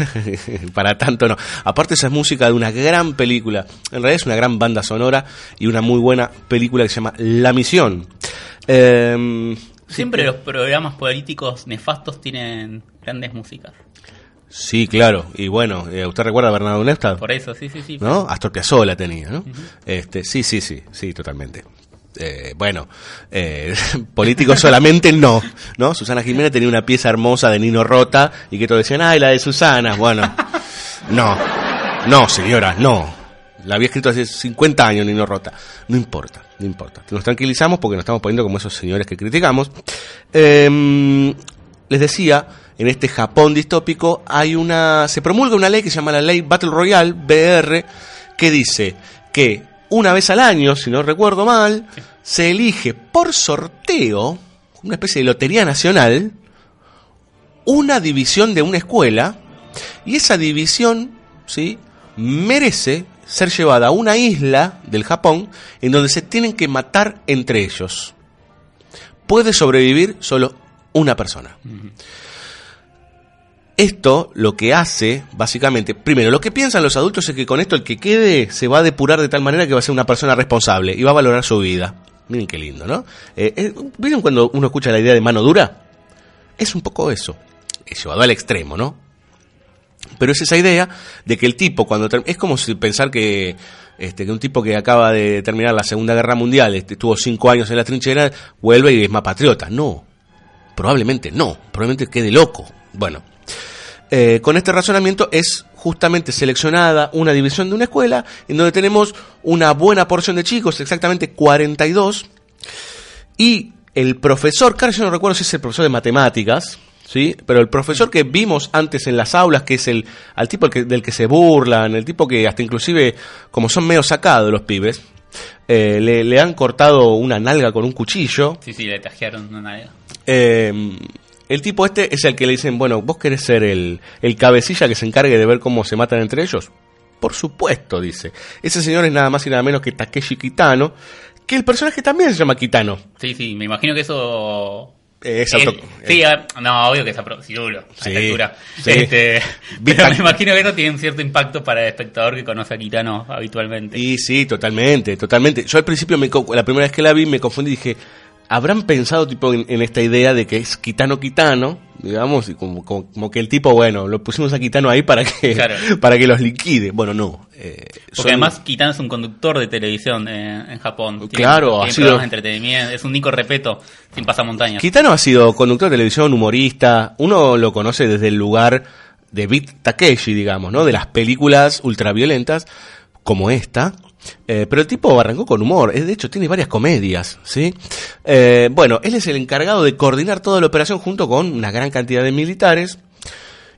Speaker 7: Para tanto no. Aparte esa es música de una gran película. En realidad es una gran banda sonora y una muy buena película que se llama La Misión. Eh,
Speaker 8: Siempre los programas políticos nefastos tienen grandes músicas.
Speaker 7: Sí, claro. Y bueno, eh, ¿usted recuerda a Bernardo Neustadt?
Speaker 8: Por eso, sí, sí, sí.
Speaker 7: ¿No? Astor Piazzolla tenía, ¿no? este, sí, sí, sí, sí, totalmente. Eh, bueno, eh, políticos solamente no, ¿no? Susana Jiménez tenía una pieza hermosa de Nino Rota y que todos decían, ay, la de Susana. Bueno, no, no, señora, no. La había escrito hace 50 años Nino Rota. No importa, no importa. Nos tranquilizamos porque nos estamos poniendo como esos señores que criticamos. Eh, les decía, en este Japón distópico hay una se promulga una ley que se llama la ley Battle Royale BR que dice que una vez al año, si no recuerdo mal, se elige por sorteo, una especie de lotería nacional, una división de una escuela y esa división, ¿sí? merece ser llevada a una isla del Japón en donde se tienen que matar entre ellos. Puede sobrevivir solo una persona. Esto lo que hace, básicamente, primero, lo que piensan los adultos es que con esto el que quede se va a depurar de tal manera que va a ser una persona responsable y va a valorar su vida. Miren qué lindo, ¿no? Eh, eh, ¿Vieron cuando uno escucha la idea de mano dura? Es un poco eso, es llevado al extremo, ¿no? Pero es esa idea de que el tipo, cuando es como si pensar que, este, que un tipo que acaba de terminar la Segunda Guerra Mundial, este, estuvo cinco años en la trinchera, vuelve y es más patriota. No, probablemente no, probablemente quede loco. Bueno, eh, con este razonamiento es justamente seleccionada una división de una escuela en donde tenemos una buena porción de chicos, exactamente 42, y el profesor, claro, yo no recuerdo si es el profesor de matemáticas, ¿sí? Pero el profesor que vimos antes en las aulas, que es el al tipo que- del que se burlan, el tipo que hasta inclusive, como son medio sacados los pibes, eh, le, le han cortado una nalga con un cuchillo.
Speaker 8: Sí, sí, le tajearon una idea.
Speaker 7: Eh, el tipo este es el que le dicen, bueno, ¿vos querés ser el, el cabecilla que se encargue de ver cómo se matan entre ellos? Por supuesto, dice. Ese señor es nada más y nada menos que Takeshi Kitano, que el personaje también se llama Kitano.
Speaker 8: Sí, sí, me imagino que eso...
Speaker 7: Es auto-
Speaker 8: sí, ah, no, obvio que es a
Speaker 7: Sí,
Speaker 8: esta altura.
Speaker 7: sí.
Speaker 8: Este, pero me imagino que eso tiene un cierto impacto para el espectador que conoce a Kitano habitualmente.
Speaker 7: Y sí, totalmente, totalmente. Yo al principio, me, la primera vez que la vi, me confundí y dije, ¿habrán pensado tipo en, en esta idea de que es Kitano Kitano? Digamos, y como, como, como que el tipo, bueno, lo pusimos a Kitano ahí para que,
Speaker 8: Claro.
Speaker 7: para que los liquide. Bueno, no. eh,
Speaker 8: Porque
Speaker 7: son-
Speaker 8: además Kitano es un conductor de televisión eh, en Japón.
Speaker 7: Claro,
Speaker 8: tiene
Speaker 7: ha sido-
Speaker 8: de entretenimiento. Es un Nico Repeto sin pasamontañas.
Speaker 7: Kitano ha sido conductor de televisión, humorista. Uno lo conoce desde el lugar de Beat Takeshi, digamos, ¿no? De las películas ultraviolentas como esta. Eh, pero el tipo arrancó con humor. Eh, De hecho, tiene varias comedias, ¿sí? Eh, bueno, él es el encargado de coordinar toda la operación junto con una gran cantidad de militares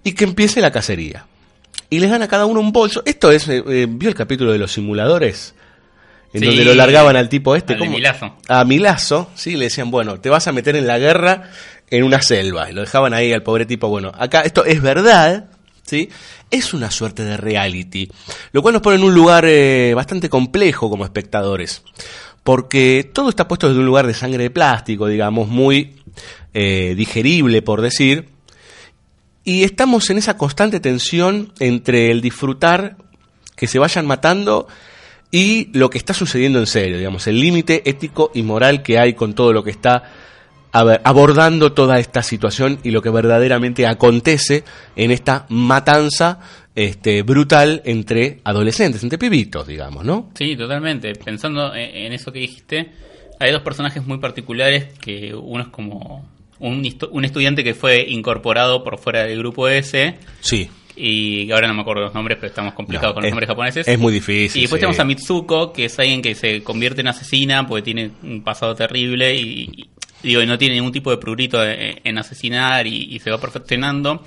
Speaker 7: y que empiece la cacería. Y les dan a cada uno un bolso. Esto es, eh, eh, ¿vio el capítulo de los simuladores? En
Speaker 8: Sí,
Speaker 7: donde lo largaban al tipo este.
Speaker 8: Milazzo.
Speaker 7: A Milazo, sí, le decían, bueno, te vas a meter en la guerra en una selva. Y lo dejaban ahí al pobre tipo, bueno, acá esto es verdad, ¿sí? Es una suerte de reality. Lo cual nos pone en un lugar eh, bastante complejo como espectadores. Porque todo está puesto desde un lugar de sangre de plástico, digamos, muy eh, digerible, por decir. Y estamos en esa constante tensión entre el disfrutar que se vayan matando y lo que está sucediendo en serio, digamos, el límite ético y moral que hay con todo lo que está a ver, abordando toda esta situación y lo que verdaderamente acontece en esta matanza este, brutal entre adolescentes, entre pibitos, digamos, ¿no?
Speaker 8: Sí, totalmente. Pensando en eso que dijiste, hay dos personajes muy particulares que uno es como un, un estudiante que fue incorporado por fuera del grupo ese
Speaker 7: Sí.
Speaker 8: y ahora no me acuerdo los nombres, pero estamos complicados
Speaker 7: No,
Speaker 8: con los
Speaker 7: es-
Speaker 8: nombres japoneses.
Speaker 7: es muy difícil,
Speaker 8: Y después
Speaker 7: sí.
Speaker 8: tenemos a Mitsuko, que es alguien que se convierte en asesina porque tiene un pasado terrible y- digo, y no tiene ningún tipo de prurito en, en asesinar y, y se va perfeccionando.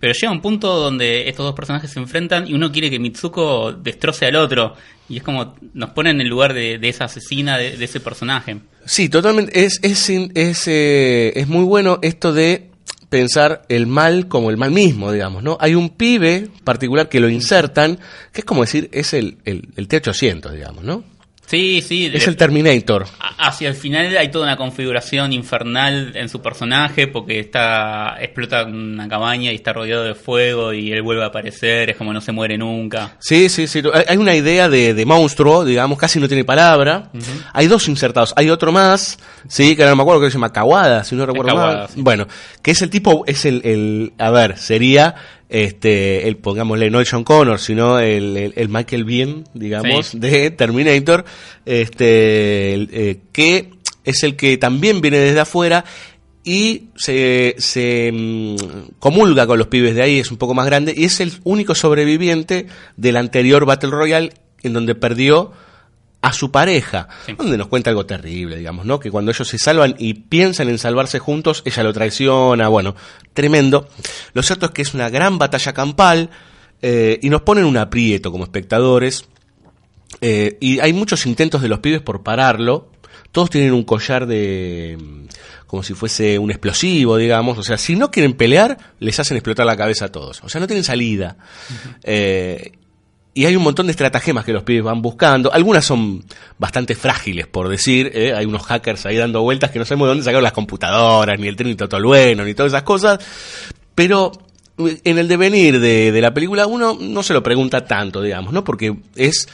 Speaker 8: Pero llega un punto donde estos dos personajes se enfrentan y uno quiere que Mitsuko destroce al otro. Y es como nos ponen en el lugar de, de esa asesina, de, de ese personaje.
Speaker 7: Sí, totalmente. Es, es, es, eh, es muy bueno esto de pensar el mal como el mal mismo, digamos, ¿no? Hay un pibe particular que lo insertan, que es como decir, es el, el, el T-800, digamos, ¿no?
Speaker 8: Sí, sí.
Speaker 7: Es
Speaker 8: de-
Speaker 7: el Terminator.
Speaker 8: Hacia el final hay toda una configuración infernal en su personaje porque está explota una cabaña y está rodeado de fuego y él vuelve a aparecer, es como no se muere nunca.
Speaker 7: Sí, sí, sí. Hay- una idea de, de monstruo, digamos, casi no tiene palabra. Hay dos insertados. Hay otro más, sí, que ahora no me acuerdo que se llama Kawada, si no recuerdo
Speaker 8: Kawada,
Speaker 7: mal.
Speaker 8: sí.
Speaker 7: Bueno, que es el tipo, es el, el a ver, sería este, el, pongámosle, no el John Connor, sino el, el, el Michael Biehn, digamos,
Speaker 8: Sí.
Speaker 7: de Terminator, este, el, eh, que es el que también viene desde afuera y se, se mm, comulga con los pibes de ahí, es un poco más grande, y es el único sobreviviente del anterior Battle Royale en donde perdió a su pareja, donde nos cuenta algo terrible, digamos, ¿no? Que cuando ellos se salvan y piensan en salvarse juntos, ella lo traiciona, bueno, tremendo. Lo cierto es que es una gran batalla campal eh, y nos ponen un aprieto como espectadores. Eh, y hay muchos intentos de los pibes por pararlo. Todos tienen un collar de. mm, como si fuese un explosivo, digamos. O sea, si no quieren pelear, les hacen explotar la cabeza a todos. O sea, no tienen salida. Eh, y hay un montón de estratagemas que los pibes van buscando. Algunas son bastante frágiles, por decir. ¿eh? Hay unos hackers ahí dando vueltas que no sabemos de dónde sacaron las computadoras, ni el Trinity Tolueno, ni todas esas cosas. Pero eh, en el devenir de, de la película uno no se lo pregunta tanto, digamos, ¿no? Porque es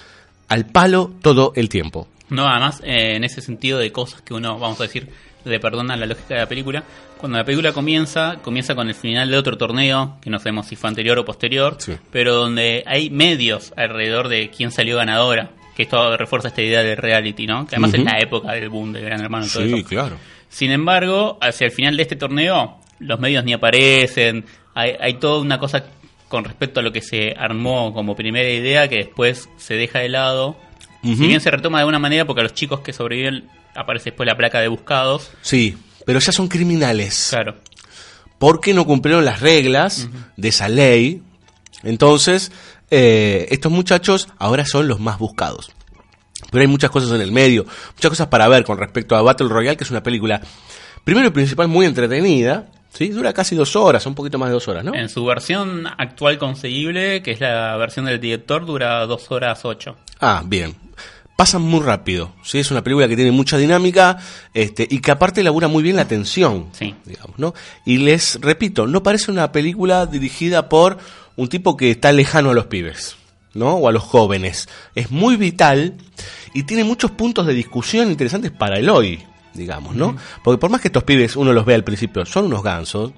Speaker 7: al palo todo el tiempo.
Speaker 8: No, además, eh, en ese sentido de cosas que uno, vamos a decir, le perdona la lógica de la película, cuando la película comienza, comienza con el final de otro torneo, que no sabemos si fue anterior o posterior, pero donde hay medios alrededor de quién salió ganadora, que esto refuerza esta idea de reality, ¿no? Que además es la época del boom del Gran Hermano y todo
Speaker 7: Sí,
Speaker 8: eso.
Speaker 7: claro.
Speaker 8: Sin embargo, hacia el final de este torneo, los medios ni aparecen, hay, hay toda una cosa con respecto a lo que se armó como primera idea que después se deja de lado. Si bien se retoma de alguna manera porque a los chicos que sobreviven aparece después la placa de buscados.
Speaker 7: Sí, pero ya son criminales.
Speaker 8: Claro.
Speaker 7: Porque no cumplieron las reglas de esa ley. Entonces, eh, estos muchachos ahora son los más buscados. Pero hay muchas cosas en el medio, muchas cosas para ver con respecto a Battle Royale, que es una película, primero y principal, muy entretenida. ¿sí? Dura casi dos horas, un poquito más de dos horas, ¿no?
Speaker 8: En su versión actual conseguible, que es la versión del director, dura dos horas ocho.
Speaker 7: Ah, bien. Pasan muy rápido, ¿sí? Es una película que tiene mucha dinámica este, y que aparte elabora muy bien la tensión,
Speaker 8: Sí.
Speaker 7: digamos, ¿no? Y les repito, no parece una película dirigida por un tipo que está lejano a los pibes, ¿no? O a los jóvenes. Es muy vital y tiene muchos puntos de discusión interesantes para el hoy, digamos, ¿no? Porque por más que estos pibes uno los ve al principio, son unos gansos,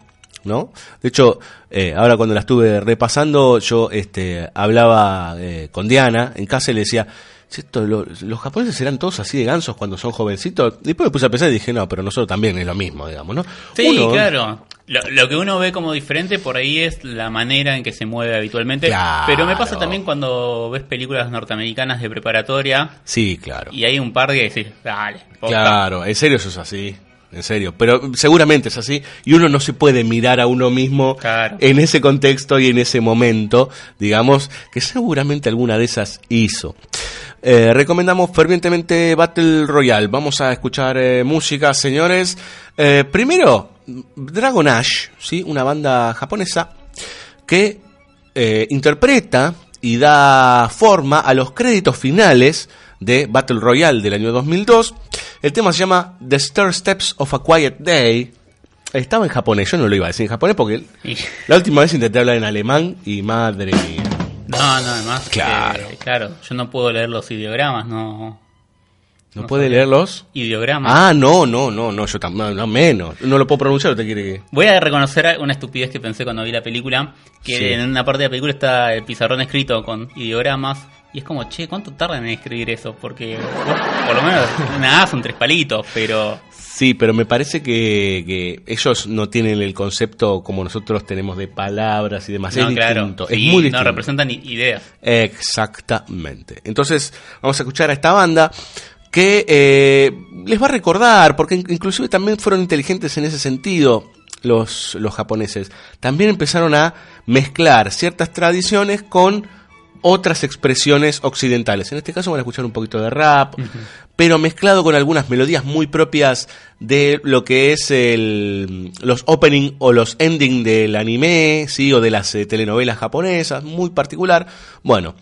Speaker 7: ¿no? De hecho, eh, ahora cuando la estuve repasando, yo este, hablaba eh, con Diana en casa y le decía, "Si esto, lo- los japoneses serán todos así de gansos cuando son jovencitos. Después me puse a pensar y dije, no, pero nosotros también es lo mismo, digamos, ¿no?
Speaker 8: Sí,
Speaker 7: Uno-
Speaker 8: claro. Lo, lo que uno ve como diferente por ahí es la manera en que se mueve habitualmente.
Speaker 7: Claro.
Speaker 8: Pero me pasa también cuando ves películas norteamericanas de preparatoria
Speaker 7: Sí, claro.
Speaker 8: y hay un par que decís, dale, posta.
Speaker 7: Claro, en serio eso es así. En serio, pero seguramente es así y uno no se puede mirar a uno mismo
Speaker 8: Claro.
Speaker 7: en ese contexto y en ese momento, digamos, que seguramente alguna de esas hizo. Eh, recomendamos fervientemente Battle Royale. Vamos a escuchar eh, música, señores. Eh, primero, Dragon Ash, ¿sí? una banda japonesa que interpreta y da forma a los créditos finales de Battle Royale del año 2002. El tema se llama The Stair Steps of a Quiet Day. Estaba en japonés, yo no lo iba a decir en japonés porque la última vez intenté hablar en alemán y madre mía.
Speaker 8: No, no, además.
Speaker 7: Claro.
Speaker 8: eh, claro, yo no puedo leer los ideogramas, no.
Speaker 7: ¿No,
Speaker 8: No
Speaker 7: puede
Speaker 8: sabía.
Speaker 7: leerlos?
Speaker 8: Ideogramas.
Speaker 7: Ah, no, no, no, no, yo también, no, menos. No lo puedo pronunciar, ¿te quiere que...?
Speaker 8: Voy a reconocer una estupidez que pensé cuando vi la película, que
Speaker 7: Sí.
Speaker 8: en una parte de la película está el pizarrón escrito con ideogramas, y es como, che, ¿cuánto tardan en escribir eso? Porque por lo menos nada, son tres palitos, pero
Speaker 7: Sí, pero me parece que, ellos no tienen el concepto como nosotros tenemos de palabras y demás.
Speaker 8: No,
Speaker 7: es
Speaker 8: claro. No representan ideas.
Speaker 7: Exactamente. Entonces, vamos a escuchar a esta banda que eh, les va a recordar, porque inclusive también fueron inteligentes en ese sentido.
Speaker 12: Los, los japoneses también empezaron a mezclar ciertas tradiciones con otras expresiones occidentales. En este caso van a escuchar un poquito de rap, pero mezclado con algunas melodías muy propias de lo que es el, los opening o los ending del anime, sí, o de las eh, telenovelas japonesas, muy particular. Bueno,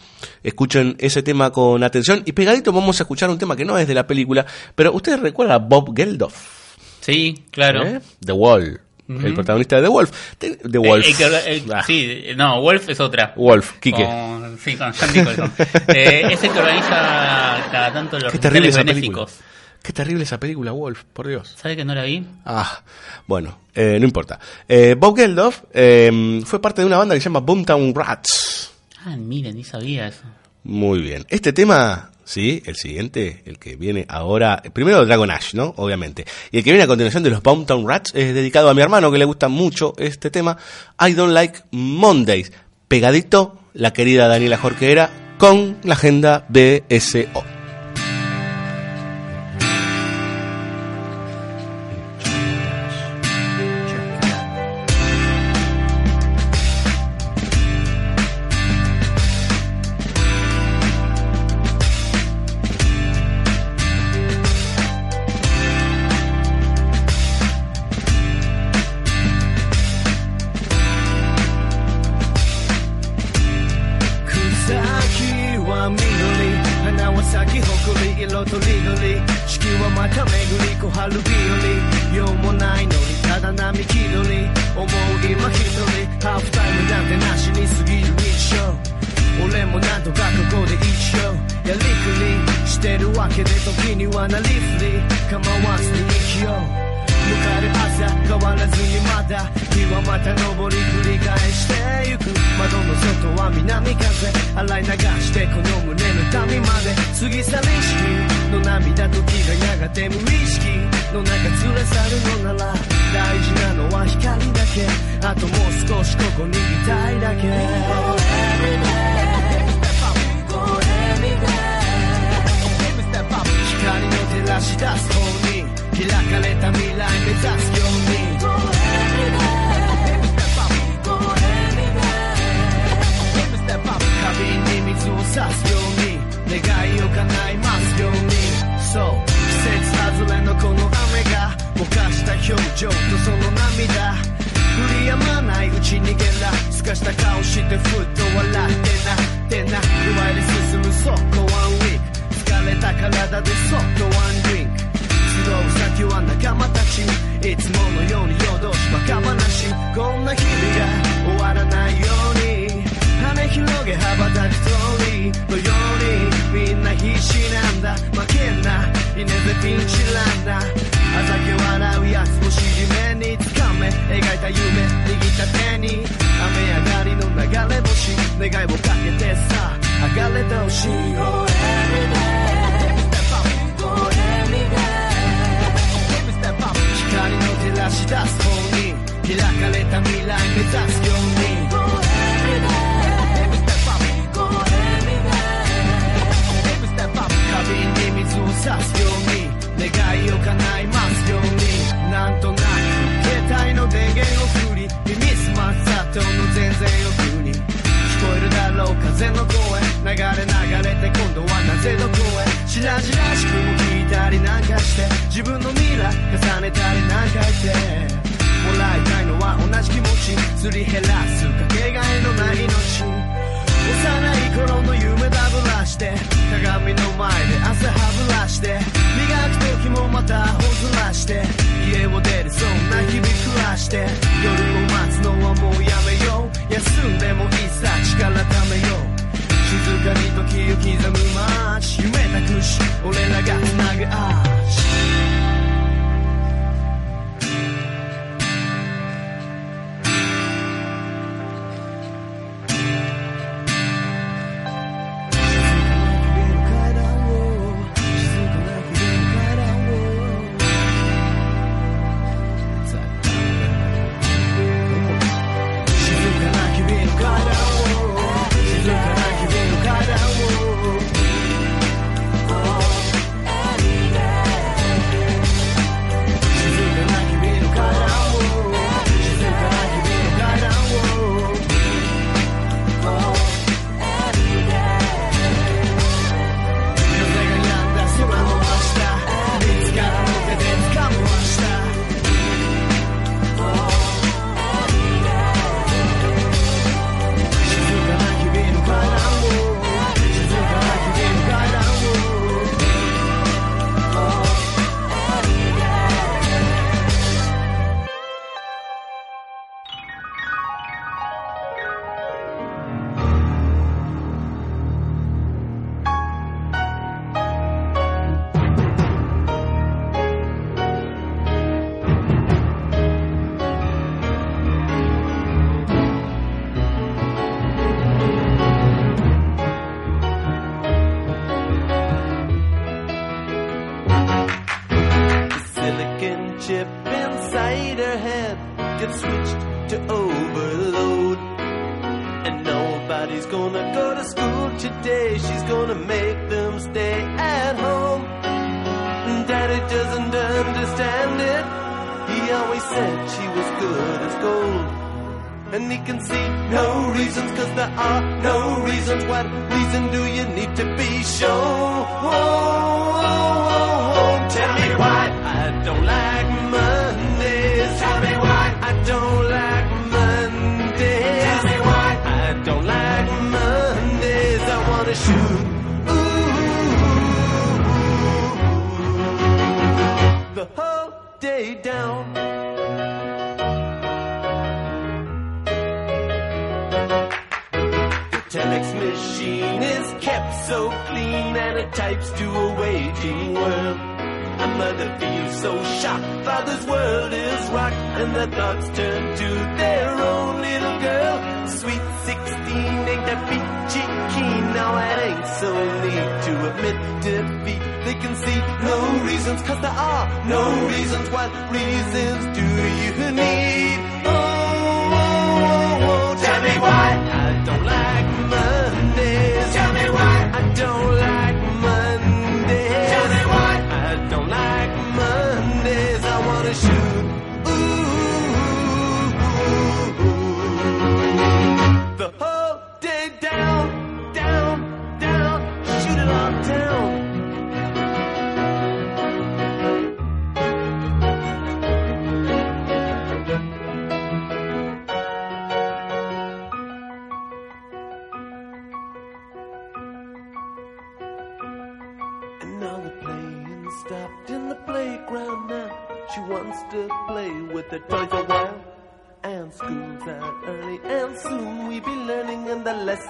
Speaker 12: escuchen ese tema con atención y pegadito vamos a escuchar un tema que no es de la película, pero ustedes recuerdan a Bob Geldof.
Speaker 8: Sí, claro.
Speaker 12: ¿Eh? The Wall el protagonista de The Wolf. The, eh, Wolf.
Speaker 8: Eh. Sí, no, Wolf es otra.
Speaker 12: Wolf, Quique.
Speaker 8: Con, sí, con John Nicholson. Eh, es el que organiza cada tanto los
Speaker 12: Qué
Speaker 8: benéficos.
Speaker 12: Qué terrible esa película, Wolf, por Dios.
Speaker 8: ¿Sabe que no la vi?
Speaker 12: Ah, bueno, eh, no importa. Bob Geldof em, fue parte de una banda que se llama Boomtown Rats.
Speaker 8: Ah, miren, ni sabía eso.
Speaker 12: Muy bien. Este tema ¿sí? El siguiente, el que viene ahora, primero Dragon Ash, ¿no? Obviamente. Y el que viene a continuación de los Boomtown Rats es dedicado a mi hermano que le gusta mucho este tema, I Don't Like Mondays. Pegadito, la querida Daniela Jorquera con la agenda BSO.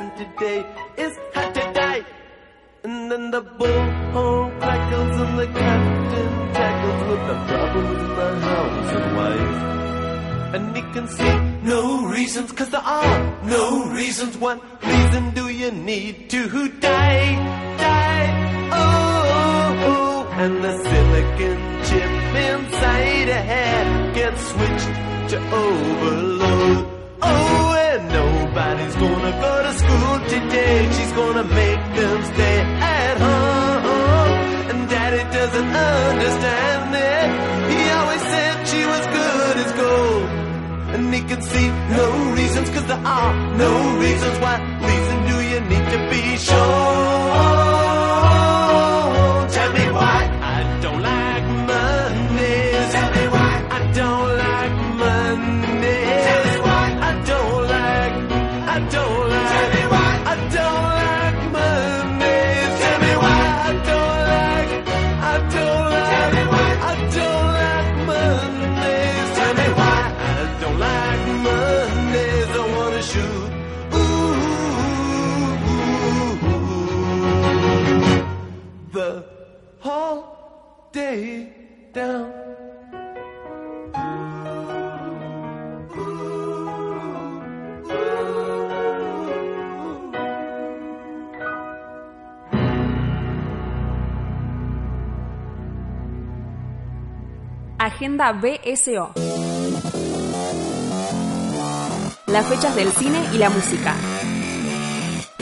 Speaker 9: lesson today. Is
Speaker 13: BSO. Las fechas del cine y la música.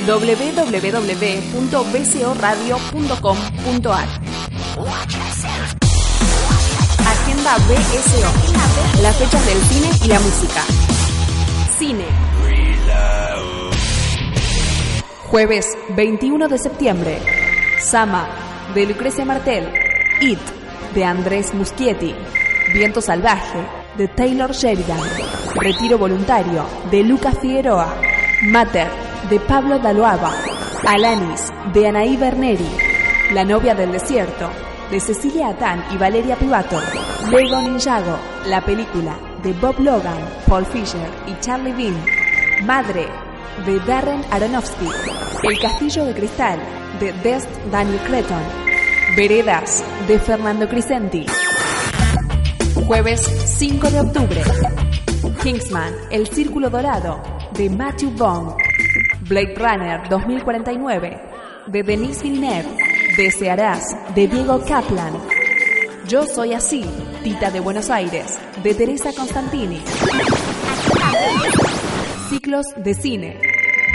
Speaker 13: www.bsoradio.com.ar Agenda BSO. Las fechas del cine y la música. Cine. Jueves 21 de septiembre. Sama, de Lucrecia Martel. It, de Andrés Muschietti. Viento Salvaje, de Taylor Sheridan. Retiro Voluntario, de Lucas Figueroa. Mater, de Pablo Daloaba. Alanis, de Anaí Berneri. La novia del desierto, de Cecilia Atán y Valeria Pivato. Lego Ninjago, la película, de Bob Logan, Paul Fisher y Charlie Bean. Madre, de Darren Aronofsky. El Castillo de Cristal, de Dest Daniel Creton. Veredas, de Fernando Crescenti. Jueves 5 de octubre. Kingsman, El Círculo Dorado, de Matthew Vaughn. Blade Runner 2049, de Denis Villeneuve. Desearás, de Diego Kaplan. Yo soy así, Tita de Buenos Aires, de Teresa Constantini. Ciclos de cine.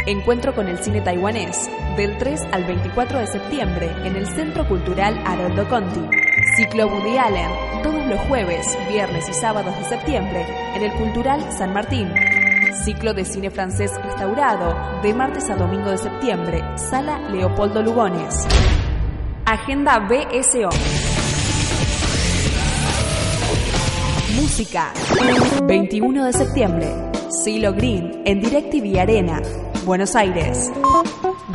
Speaker 13: Encuentro con el cine taiwanés, del 3 al 24 de septiembre, en el Centro Cultural Haroldo Conti. Ciclo Woody Allen, todos los jueves, viernes y sábados de septiembre en el Cultural San Martín. Ciclo de cine francés restaurado, de martes a domingo de septiembre, Sala Leopoldo Lugones. Agenda BSO. Música. 21 de septiembre. Silo Green en DirecTV Arena, Buenos Aires.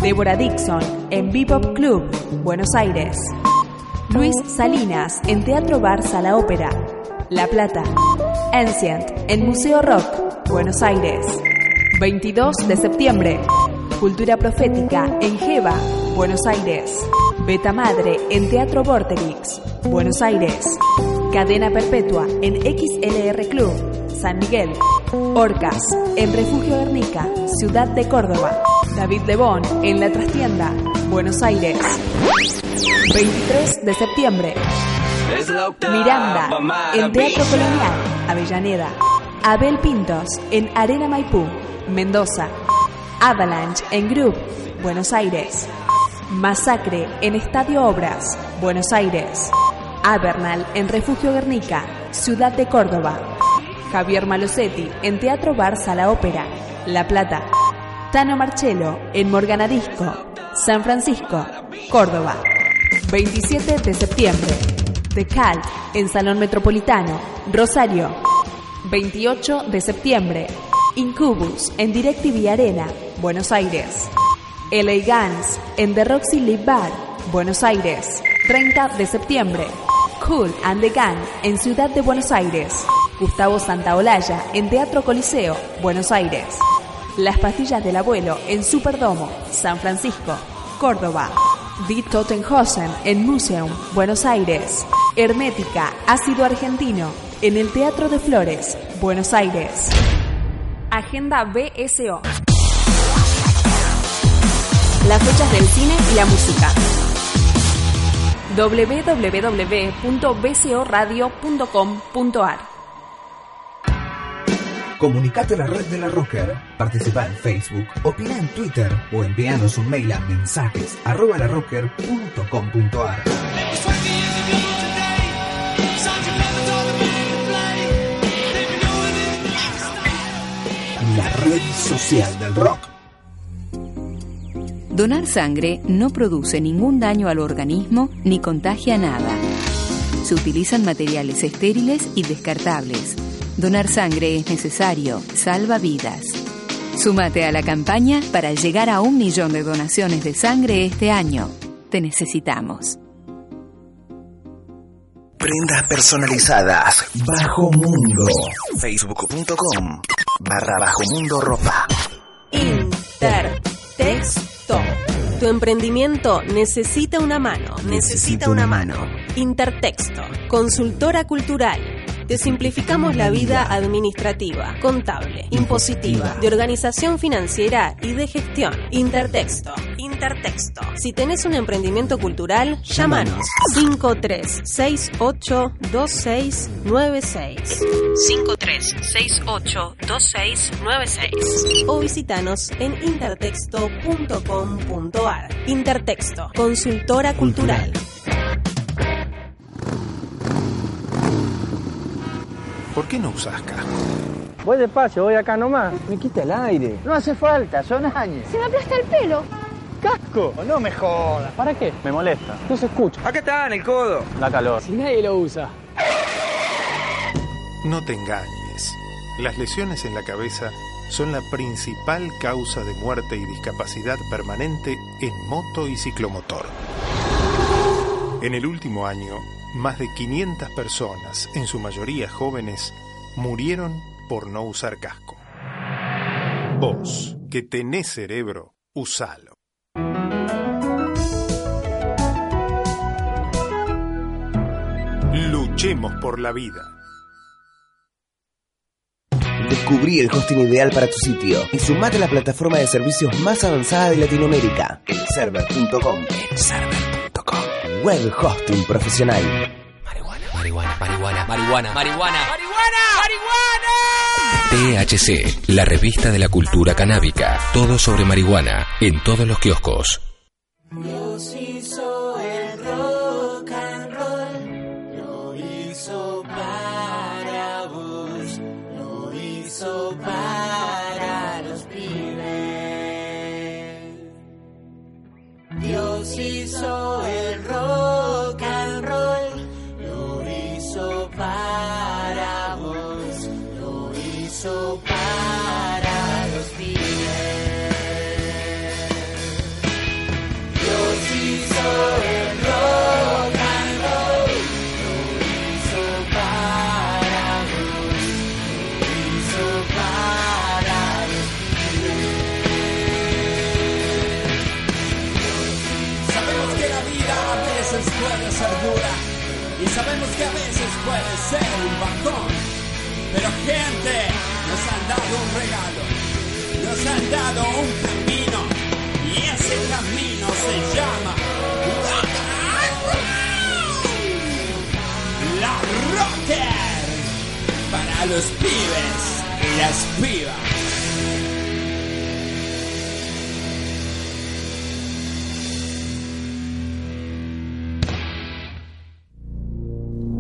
Speaker 13: Débora Dixon en Bebop Club, Buenos Aires. Luis Salinas en Teatro Bar Sala Ópera, La Plata. Ancient en Museo Rock, Buenos Aires. 22 de septiembre. Cultura Profética en Jeva, Buenos Aires. Beta Madre en Teatro Vorterix, Buenos Aires. Cadena Perpetua en XLR Club, San Miguel. Orcas en Refugio Guernica, Ciudad de Córdoba. David Lebón en La Trastienda, Buenos Aires. 23 de septiembre. Miranda en Teatro Colonial, Avellaneda. Abel Pintos en Arena Maipú, Mendoza. Avalanche en Group, Buenos Aires. Masacre en Estadio Obras, Buenos Aires. Abernal en Refugio Guernica, Ciudad de Córdoba. Javier Malosetti en Teatro Bar Sala Ópera, La Plata. Tano Marcello en Morgana Disco, San Francisco, Córdoba. 27 de septiembre. The Cult en Salón Metropolitano, Rosario. 28 de septiembre. Incubus en DirecTV Arena, Buenos Aires. LA Guns en The Roxy Live Bar, Buenos Aires. 30 de septiembre. Cool and the Gang en Ciudad de Buenos Aires. Gustavo Santaolalla en Teatro Coliseo, Buenos Aires. Las pastillas del abuelo en Superdomo, San Francisco, Córdoba. Die Tottenhausen en Museum, Buenos Aires. Hermética, ácido argentino en el Teatro de Flores, Buenos Aires. Agenda BSO. Las fechas del cine y la música www.bcoradio.com.ar
Speaker 14: Comunicate a la red de la Rocker, participa en Facebook, opina en Twitter o envíanos un mail a mensajes arroba. La red social del rock.
Speaker 15: Donar sangre no produce ningún daño al organismo ni contagia nada. Se utilizan materiales estériles y descartables. Donar sangre es necesario, salva vidas. Súmate a la campaña para llegar a un millón de donaciones de sangre este año. Te necesitamos.
Speaker 16: Prendas personalizadas. Bajo Mundo. Facebook.com. Barra Bajo Mundo Ropa.
Speaker 17: Intertexto. Tu emprendimiento necesita una mano.
Speaker 16: Necesita una mano.
Speaker 17: Intertexto. Consultora cultural. Te simplificamos la vida administrativa, contable, impositiva, de organización financiera y de gestión. Intertexto. Intertexto. Si tenés un emprendimiento cultural, llámanos 53682696. 53682696 o visitanos en intertexto.com.ar. Intertexto, consultora cultural.
Speaker 18: ¿Por qué no usas casco?
Speaker 19: Voy despacio, voy acá nomás. Me quita el aire.
Speaker 10: No hace falta, son años.
Speaker 20: Se me aplasta el pelo.
Speaker 19: ¡Casco! No me jodas. ¿Para qué? Me molesta. No se escucha.
Speaker 11: Acá está, en el codo.
Speaker 19: Da calor.
Speaker 20: Si nadie lo usa.
Speaker 18: No te engañes. Las lesiones en la cabeza son la principal causa de muerte y discapacidad permanente en moto y ciclomotor. En el último año, más de 500 personas, en su mayoría jóvenes, murieron por no usar casco. Vos, que tenés cerebro, usalo. Luchemos por la vida.
Speaker 16: Descubrí el hosting ideal para tu sitio y sumate a la plataforma de servicios más avanzada de Latinoamérica, elserver.com. Elserver.com. Web hosting profesional.
Speaker 20: marihuana, marihuana, marihuana, marihuana.
Speaker 21: marihuana. THC, la revista de la cultura canábica. Todo sobre marihuana en todos los kioscos.
Speaker 9: Hizo para los pibes. Dios hizo el rock and roll, lo hizo para vos, lo hizo para los.
Speaker 22: Sabemos que la vida a veces puede ser dura y sabemos que a veces puede ser un bajón. Pero gente, dado un regalo, nos han dado un camino y ese camino se llama La Rocker. Para los pibes y las pibas.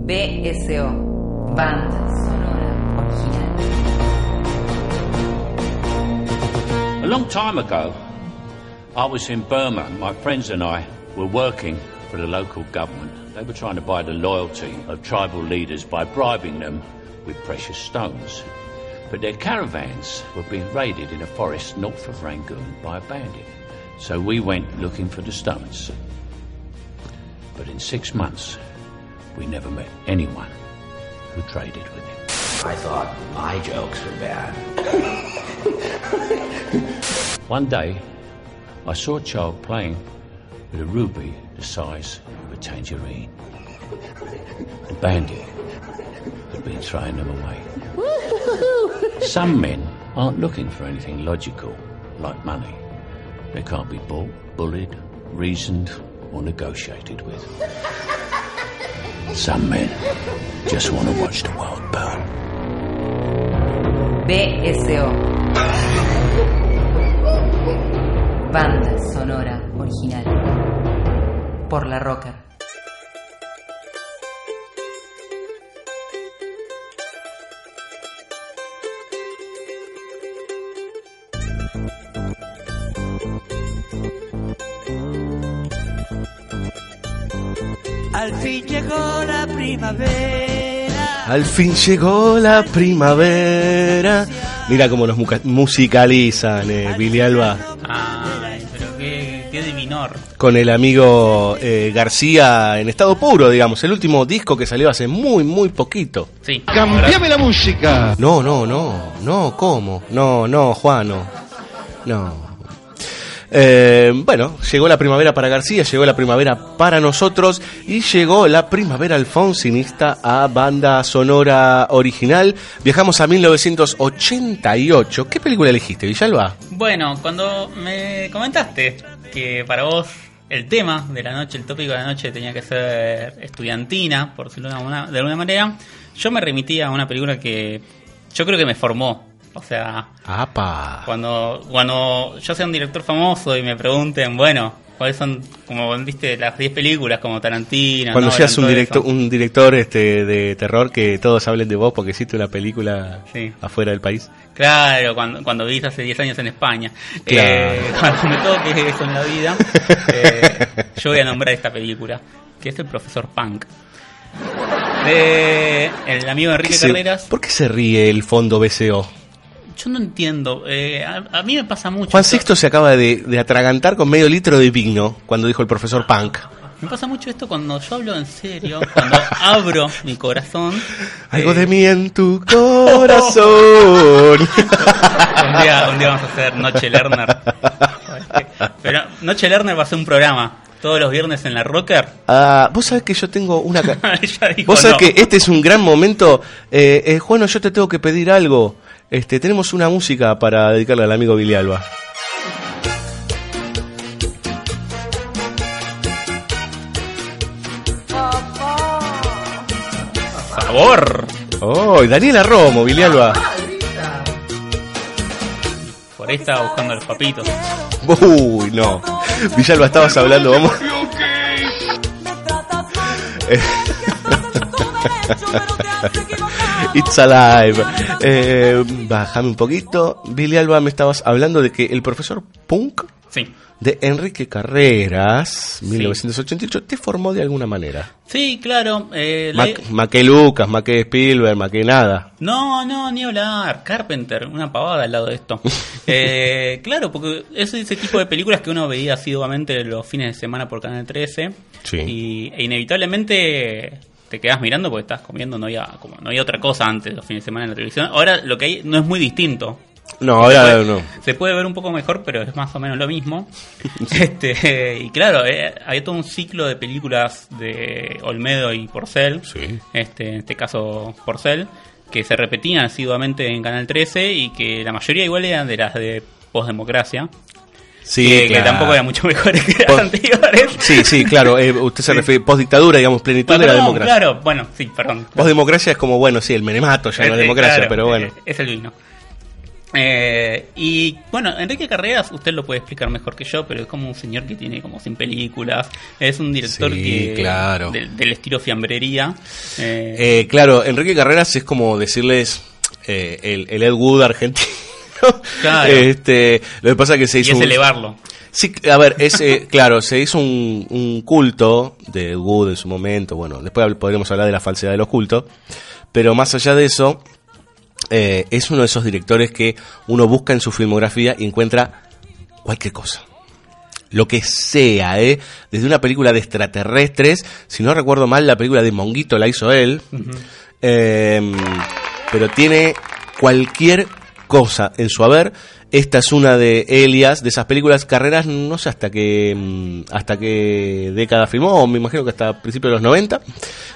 Speaker 1: BSO, banda
Speaker 2: long time ago, I was in Burma. My friends and I were working for the local government. They were trying to buy the loyalty of tribal leaders by bribing them with precious stones. But their caravans were being raided in a forest north of Rangoon by a bandit. So we went looking for the stones. But in six months, we never met anyone who traded with him.
Speaker 6: I thought my jokes were bad.
Speaker 2: One day, I saw a child playing with a ruby the size of a tangerine. The bandit had been throwing them away. Some men aren't looking for anything logical, like money. They can't be bought, bullied, reasoned, or negotiated with. Some men just want to watch the world burn.
Speaker 1: BSO. Banda sonora original. Por la Rocker.
Speaker 9: Al fin llegó la primavera.
Speaker 7: Al fin llegó la primavera. Mira cómo nos musicalizan, eh, Billy Alba.
Speaker 8: Ay,
Speaker 7: Con el amigo eh, García en estado puro, digamos. El último disco que salió hace muy, muy poquito.
Speaker 8: Sí.
Speaker 5: ¡Cambiame la música!
Speaker 7: No, no, no. No, ¿cómo? No, no, Juan, no. No. Eh, bueno, llegó la primavera para García, llegó la primavera para nosotros y llegó la primavera alfonsinista a banda sonora original. Viajamos a 1988. ¿Qué película elegiste, Villalba?
Speaker 8: Bueno, cuando me comentaste que para vos el tema de la noche, el tópico de la noche tenía que ser estudiantina, por decirlo de alguna, de alguna manera, yo me remitía a una película que yo creo que me formó. O sea,
Speaker 7: ¡Apa!
Speaker 8: cuando, cuando yo sea un director famoso y me pregunten, bueno, cuáles son, como viste, las 10 películas como Tarantino.
Speaker 7: Cuando seas un director, un director este, de terror, que todos hablen de vos porque hiciste una película
Speaker 8: Sí.
Speaker 7: afuera del país.
Speaker 8: Claro, cuando, cuando vivís hace 10 años en España.
Speaker 7: Claro.
Speaker 8: Eh, cuando me toque eso en la vida, eh, yo voy a nombrar esta película, que es El Profesor Punk. De el amigo Enrique
Speaker 7: ¿Qué se-
Speaker 8: Carreras.
Speaker 7: ¿Por qué se ríe el fondo BCO?
Speaker 8: Yo no entiendo. eh, a, a mí me pasa mucho.
Speaker 7: Juan Sixto se acaba de, de atragantar con medio litro de vino cuando dijo el profesor Punk.
Speaker 8: Me pasa mucho esto cuando yo hablo en serio, cuando abro mi corazón.
Speaker 7: Algo
Speaker 8: eh,
Speaker 7: de mí en tu corazón.
Speaker 8: un, día, un día vamos a hacer Noche Lerner. Pero Noche Lerner va a ser un programa todos los viernes en la Rocker.
Speaker 7: Ah, vos sabés que yo tengo una... Vos sabés
Speaker 8: no.
Speaker 7: que este es un gran momento. Eh, eh, yo te tengo que pedir algo. Este, tenemos una música para dedicarle al amigo Billy Alba.
Speaker 8: sabor.
Speaker 7: Oh, Daniela Romo, Vilialba.
Speaker 8: Por ahí estaba buscando a los papitos.
Speaker 7: Uy, no. Villalba, estabas hablando, vamos. It's alive. Eh, bájame un poquito. Billy Alba, me estabas hablando de que el profesor Punk
Speaker 8: Sí.
Speaker 7: de Enrique Carreras, 1988, te formó de alguna manera.
Speaker 8: Sí, claro. eh, la-
Speaker 7: Ma- Más que Lucas, más que Spielberg, más que nada.
Speaker 8: No, no, ni hablar. Carpenter, una pavada al lado de esto. Eh, claro, porque es ese tipo de películas que uno veía asiduamente los fines de semana por Canal 13.
Speaker 7: Sí.
Speaker 8: Y, e inevitablemente te quedas mirando porque estás comiendo, no había, como, no había otra cosa antes los fines de semana en la televisión. Ahora lo que hay no es muy distinto.
Speaker 7: No, ahora no.
Speaker 8: Se puede ver un poco mejor, pero es más o menos lo mismo. este, y claro, eh, había todo un ciclo de películas de Olmedo y Porcel. Este, en este caso, Porcel, que se repetían asiduamente en Canal 13 y que la mayoría igual eran de las de postdemocracia.
Speaker 7: Sí,
Speaker 8: que, que
Speaker 7: claro.
Speaker 8: tampoco eran mucho mejores que las anteriores.
Speaker 7: Sí, sí, claro. eh, usted se refiere post-dictadura, digamos, plenitud de la democracia.
Speaker 8: Claro, bueno, sí, perdón.
Speaker 7: Post-democracia es como, bueno, sí, el menemato ya no es democracia,
Speaker 8: claro,
Speaker 7: pero bueno.
Speaker 8: eh, Es el vino. Eh, y bueno, Enrique Carreras, usted lo puede explicar mejor que yo, pero es como un señor que tiene como 100 películas. Es un director
Speaker 7: Sí,
Speaker 8: que
Speaker 7: claro.
Speaker 8: del, del estilo fiambrería. Eh,
Speaker 7: Eh, claro, Enrique Carreras es como decirles eh, el, el Ed Wood argentino.
Speaker 8: Claro.
Speaker 7: Este, lo que pasa es que se
Speaker 8: y
Speaker 7: hizo
Speaker 8: es
Speaker 7: un-
Speaker 8: elevarlo.
Speaker 7: Sí, a ver, es, eh, claro, se hizo un, un culto de Wood en su momento. Bueno, después podremos hablar de la falsedad de los cultos. Pero más allá de eso, eh, es uno de esos directores que uno busca en su filmografía y encuentra cualquier cosa. Lo que sea, ¿eh? Desde una película de extraterrestres, si no recuerdo mal, la película de Monguito la hizo él. Eh, pero tiene cualquier cosa en su haber. Esta es una de Elias, de esas películas carreras, no sé hasta qué mm, hasta qué década filmó, me imagino que hasta principios de los 90.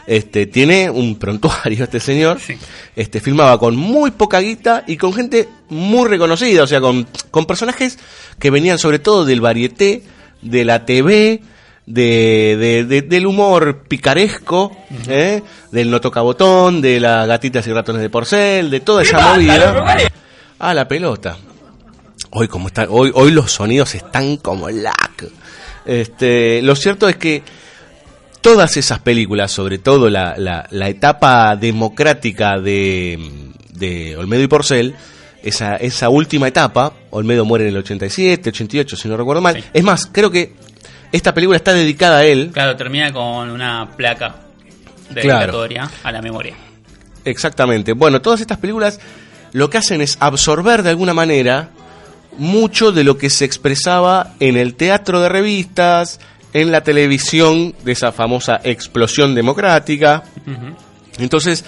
Speaker 7: Este, tiene un prontuario este señor. Este filmaba con muy poca guita y con gente muy reconocida, o sea, con, con personajes que venían sobre todo del varieté, de la TV, de, de- de- del humor picaresco, ¿eh? del no toca botón, de las gatitas y ratones de porcel, de toda esa movida. Ah, la pelota. Hoy como está, hoy, hoy los sonidos están como lac. Este, lo cierto es que todas esas películas, sobre todo la, la, la etapa democrática de, de Olmedo y Porcel, esa, esa última etapa, Olmedo muere en el 87, 88, si no recuerdo mal. Es más, creo que esta película está dedicada a él.
Speaker 8: Claro, termina con una placa
Speaker 7: Claro.
Speaker 8: dedicatoria a la memoria.
Speaker 7: Exactamente. Bueno, todas estas películas lo que hacen es absorber de alguna manera mucho de lo que se expresaba en el teatro de revistas, en la televisión de esa famosa explosión democrática. Entonces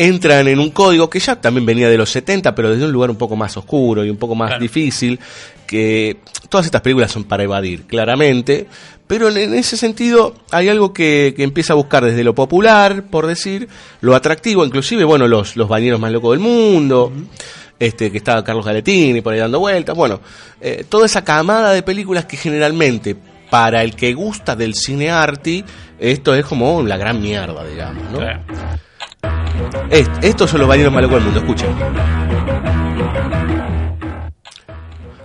Speaker 7: entran en un código que ya también venía de los 70, pero desde un lugar un poco más oscuro y un poco más difícil, que todas estas películas son para evadir, claramente, pero en, ese sentido hay algo que, que empieza a buscar desde lo popular, por decir, lo atractivo, inclusive, bueno, los, los bañeros más locos del mundo, este que estaba Carlos Galetini por ahí dando vueltas, bueno, eh, toda esa camada de películas que generalmente para el que gusta del cine arty, esto es como la gran mierda, digamos, ¿no? Est- estos son los bañeros más locos del mundo, escuchen.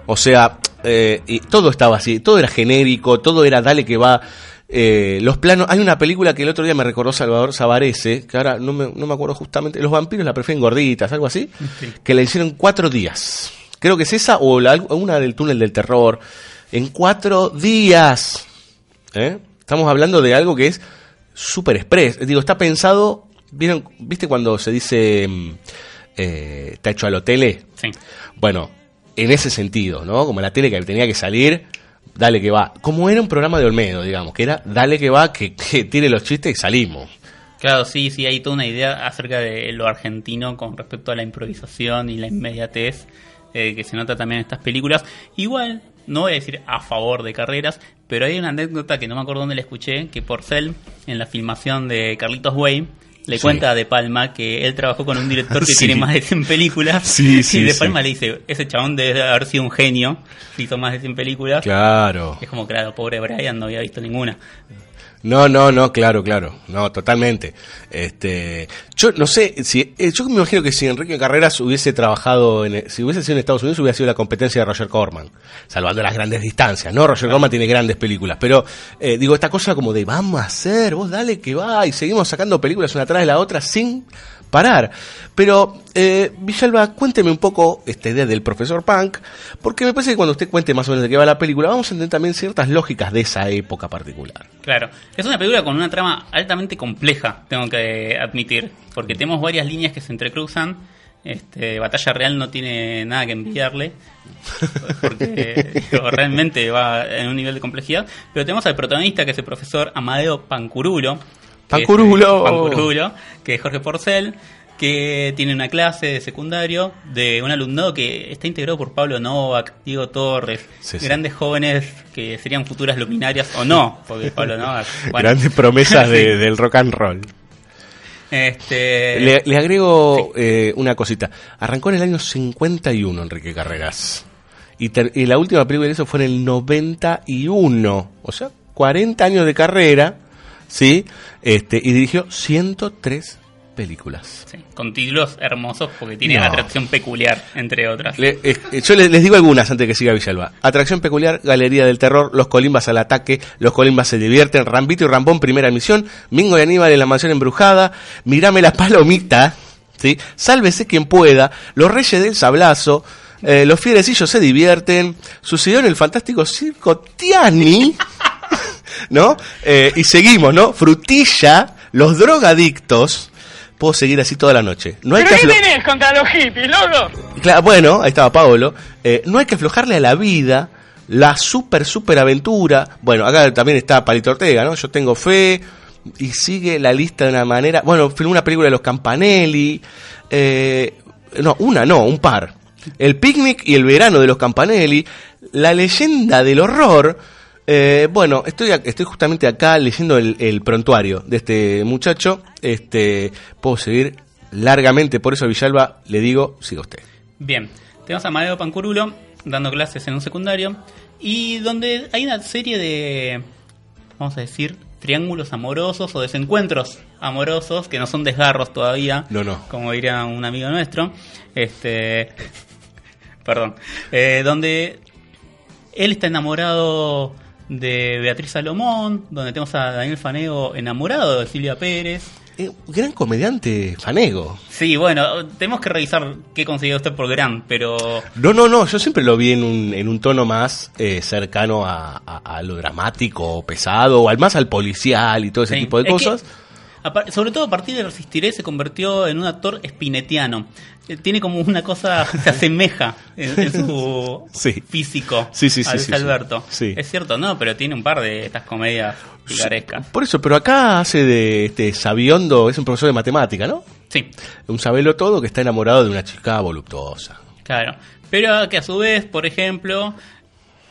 Speaker 7: O sea, eh, y todo estaba así, todo era genérico, todo era dale que va. eh, los planos, hay una película que el otro día me recordó Salvador Savarese, que ahora no me, no me acuerdo justamente, los vampiros la prefieren gorditas, algo así, que la hicieron cuatro días. Creo que es esa o la- una del túnel del terror. En cuatro días. ¿Eh? Estamos hablando de algo que es super express. Digo, está pensado. ¿Vieron, ¿Viste cuando se dice mm, eh, está hecho a lo tele?
Speaker 8: Sí.
Speaker 7: Bueno, en ese sentido, ¿no? Como la tele que tenía que salir, dale que va. Como era un programa de Olmedo, digamos, que era dale que va, que, que tire los chistes y salimos.
Speaker 8: Claro, sí, sí, hay toda una idea acerca de lo argentino con respecto a la improvisación y la inmediatez eh, que se nota también en estas películas. Igual, no voy a decir a favor de carreras, pero hay una anécdota que no me acuerdo dónde la escuché, que Porcel, en la filmación de Carlitos Way, le
Speaker 7: Sí.
Speaker 8: cuenta a De Palma que él trabajó con un director que
Speaker 7: Sí.
Speaker 8: tiene más de 100 películas.
Speaker 7: Sí, sí,
Speaker 8: y De
Speaker 7: sí.
Speaker 8: Palma le dice, ese chabón debe haber sido un genio, hizo más de 100 películas.
Speaker 7: Claro.
Speaker 8: Es como, claro, pobre Brian no había visto ninguna.
Speaker 7: No, no, no, claro, claro, no, totalmente. Este, yo no sé, si, eh, yo me imagino que si Enrique Carreras hubiese trabajado, en, si hubiese sido en Estados Unidos, hubiera sido la competencia de Roger Corman, salvando las grandes distancias, ¿no? Roger Corman tiene grandes películas, pero eh, digo, esta cosa como de vamos a hacer, vos dale que va, y seguimos sacando películas una atrás de la otra sin parar. Pero, eh, Villalba, cuénteme un poco esta idea del profesor Punk, porque me parece que cuando usted cuente más o menos de qué va la película, vamos a entender también ciertas lógicas de esa época particular.
Speaker 8: Claro, es una película con una trama altamente compleja, tengo que admitir, porque tenemos varias líneas que se entrecruzan. Este, Batalla Real no tiene nada que envidiarle, porque realmente va en un nivel de complejidad. Pero tenemos al protagonista, que es el profesor Amadeo Pancurulo. Que es-
Speaker 7: Pancurulo.
Speaker 8: Pancurulo, que es Jorge Porcel, que tiene una clase de secundario de un alumnado que está integrado por Pablo Novak, Diego Torres,
Speaker 7: Sí, sí.
Speaker 8: grandes jóvenes que serían futuras luminarias o no, porque Pablo Novak. bueno.
Speaker 7: Grandes promesas de-
Speaker 8: Sí.
Speaker 7: del rock and roll.
Speaker 8: Este,
Speaker 7: Le, le agrego eh, una cosita. Arrancó en el año 51 Enrique Carreras. Y, ter- y la última película que hizo fue en el 91. O sea, 40 años de carrera. ¿Sí? Este, y dirigió 103 películas.
Speaker 8: Sí, con títulos hermosos porque tiene
Speaker 7: No.
Speaker 8: atracción peculiar, entre otras.
Speaker 7: Le- eh, yo les, les digo algunas antes que siga Villalba. Atracción peculiar, Galería del Terror, Los Colimbas al ataque, Los Colimbas se divierten, Rambito y Rambón, primera misión, Mingo y Aníbal en la mansión embrujada, Mirame la palomita, ¿sí? Sálvese quien pueda, Los Reyes del Sablazo, eh, Los Fierecillos se divierten, Sucedió en el fantástico circo Tiani, ¿no? Eh, y seguimos, ¿no? Frutilla, Los Drogadictos, puedo seguir así toda la noche. No hay
Speaker 23: ¿Pero
Speaker 7: que
Speaker 23: qué tenés contra los hippies, loco?
Speaker 7: Claro, bueno, ahí estaba Paolo. Eh, no hay que aflojarle a la vida, la super, super aventura. Bueno, acá también está Palito Ortega, ¿no? Yo tengo fe y sigue la lista de una manera. Bueno, filmó una película de los Campanelli. eh, no, una, no, un par. El picnic y el verano de los Campanelli. La leyenda del horror. Eh, bueno, estoy, estoy justamente acá leyendo el, el prontuario de este muchacho. Este, puedo seguir largamente, por eso Villalba le digo, siga usted.
Speaker 8: Bien, tenemos a Amadeo Pancurulo dando clases en un secundario y donde hay una serie de, vamos a decir, triángulos amorosos o desencuentros amorosos que no son desgarros todavía,
Speaker 7: No, no.
Speaker 8: como diría un amigo nuestro, este, perdón, eh, donde él está enamorado de Beatriz Salomón, donde tenemos a Daniel Fanego enamorado de Silvia Pérez.
Speaker 7: Eh, gran comediante, Fanego.
Speaker 8: Sí, bueno, tenemos que revisar qué consiguió usted por gran, pero
Speaker 7: No, no, no, yo siempre lo vi en un, en un tono más eh, cercano a, a- a lo dramático, pesado, o al más al policial y todo ese
Speaker 8: Sí,
Speaker 7: tipo de
Speaker 8: es
Speaker 7: cosas.
Speaker 8: que, sobre todo a partir de Resistiré se convirtió en un actor espinetiano. Eh, Tiene como una cosa, se asemeja en, en su
Speaker 7: Sí.
Speaker 8: físico
Speaker 7: Sí,
Speaker 8: a Luis. Alberto. Es cierto, no, pero tiene un par de estas comedias picarescas.
Speaker 7: Por eso, pero acá hace de este Sabiondo, es un profesor de matemática, ¿no?
Speaker 8: Sí,
Speaker 7: Un sabelo todo que está enamorado de una chica voluptuosa.
Speaker 8: claro. Pero que a su vez, por ejemplo,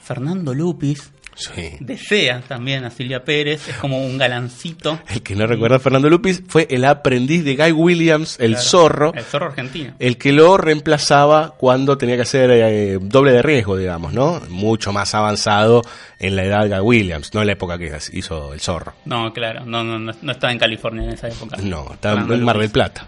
Speaker 8: Fernando Lupis
Speaker 7: Sí.
Speaker 8: desea también a Silvia Pérez, es como un galancito.
Speaker 7: El que no recuerda a Fernando Lupis fue el aprendiz de Guy Williams, el
Speaker 8: Claro,
Speaker 7: zorro,
Speaker 8: El zorro argentino.
Speaker 7: el que lo reemplazaba cuando tenía que hacer eh, doble de riesgo, digamos, ¿no? Mucho más avanzado en la edad de Guy Williams, no en la época que hizo el zorro.
Speaker 8: No, claro, no, no, no, estaba en California en esa época.
Speaker 7: No, estaba
Speaker 8: Fernando
Speaker 7: en Mar del. Plata.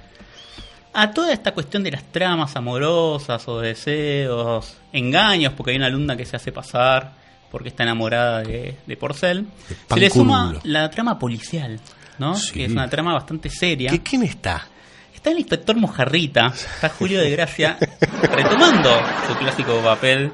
Speaker 8: a toda esta cuestión de las tramas amorosas o deseos, engaños, porque hay una alumna que se hace pasar porque está enamorada de, de Porcel, se le suma la trama policial, ¿no?
Speaker 7: Sí.
Speaker 8: Que es una trama bastante seria.
Speaker 7: ¿Qué, ¿Quién está?
Speaker 8: Está el inspector Mojarrita, está Julio de Gracia retomando su clásico papel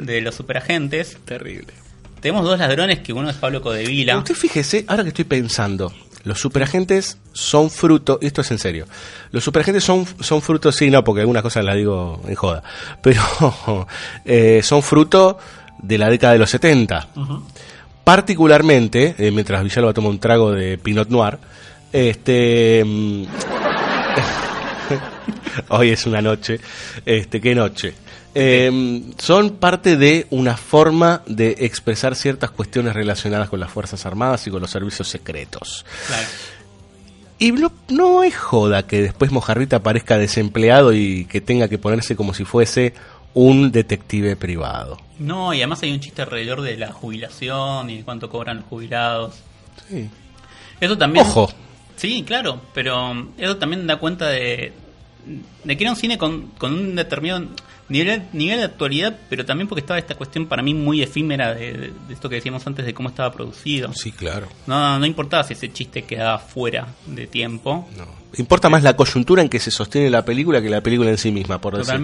Speaker 8: de los superagentes.
Speaker 7: Terrible.
Speaker 8: Tenemos dos ladrones, que uno es Pablo Codevila.
Speaker 7: Usted fíjese, ahora que estoy pensando, los superagentes son fruto, y esto es en serio, los superagentes son, son fruto, sí, no, porque algunas cosas las digo en joda, pero eh, son fruto de la década de los 70. Particularmente, eh, mientras Villalba toma un trago de Pinot Noir, este... mm, Hoy es una noche. Este, ¿qué noche? Eh, son parte de una forma de expresar ciertas cuestiones relacionadas con las Fuerzas Armadas y con los servicios secretos.
Speaker 8: Claro.
Speaker 7: Y no, no es joda que después Mojarrita aparezca desempleado y que tenga que ponerse como si fuese un detective privado.
Speaker 8: No, y además hay un chiste alrededor de la jubilación y de cuánto cobran los jubilados.
Speaker 7: Sí.
Speaker 8: Eso también.
Speaker 7: Ojo.
Speaker 8: Sí, claro, pero eso también da cuenta de, de que era un cine con, con un determinado nivel, nivel de actualidad, pero también porque estaba esta cuestión para mí muy efímera de, esto que decíamos antes de cómo estaba producido.
Speaker 7: Sí, claro.
Speaker 8: No, no importaba si ese chiste quedaba fuera de tiempo.
Speaker 7: Importa más la coyuntura en que se sostiene la película que la película en sí misma, por decir.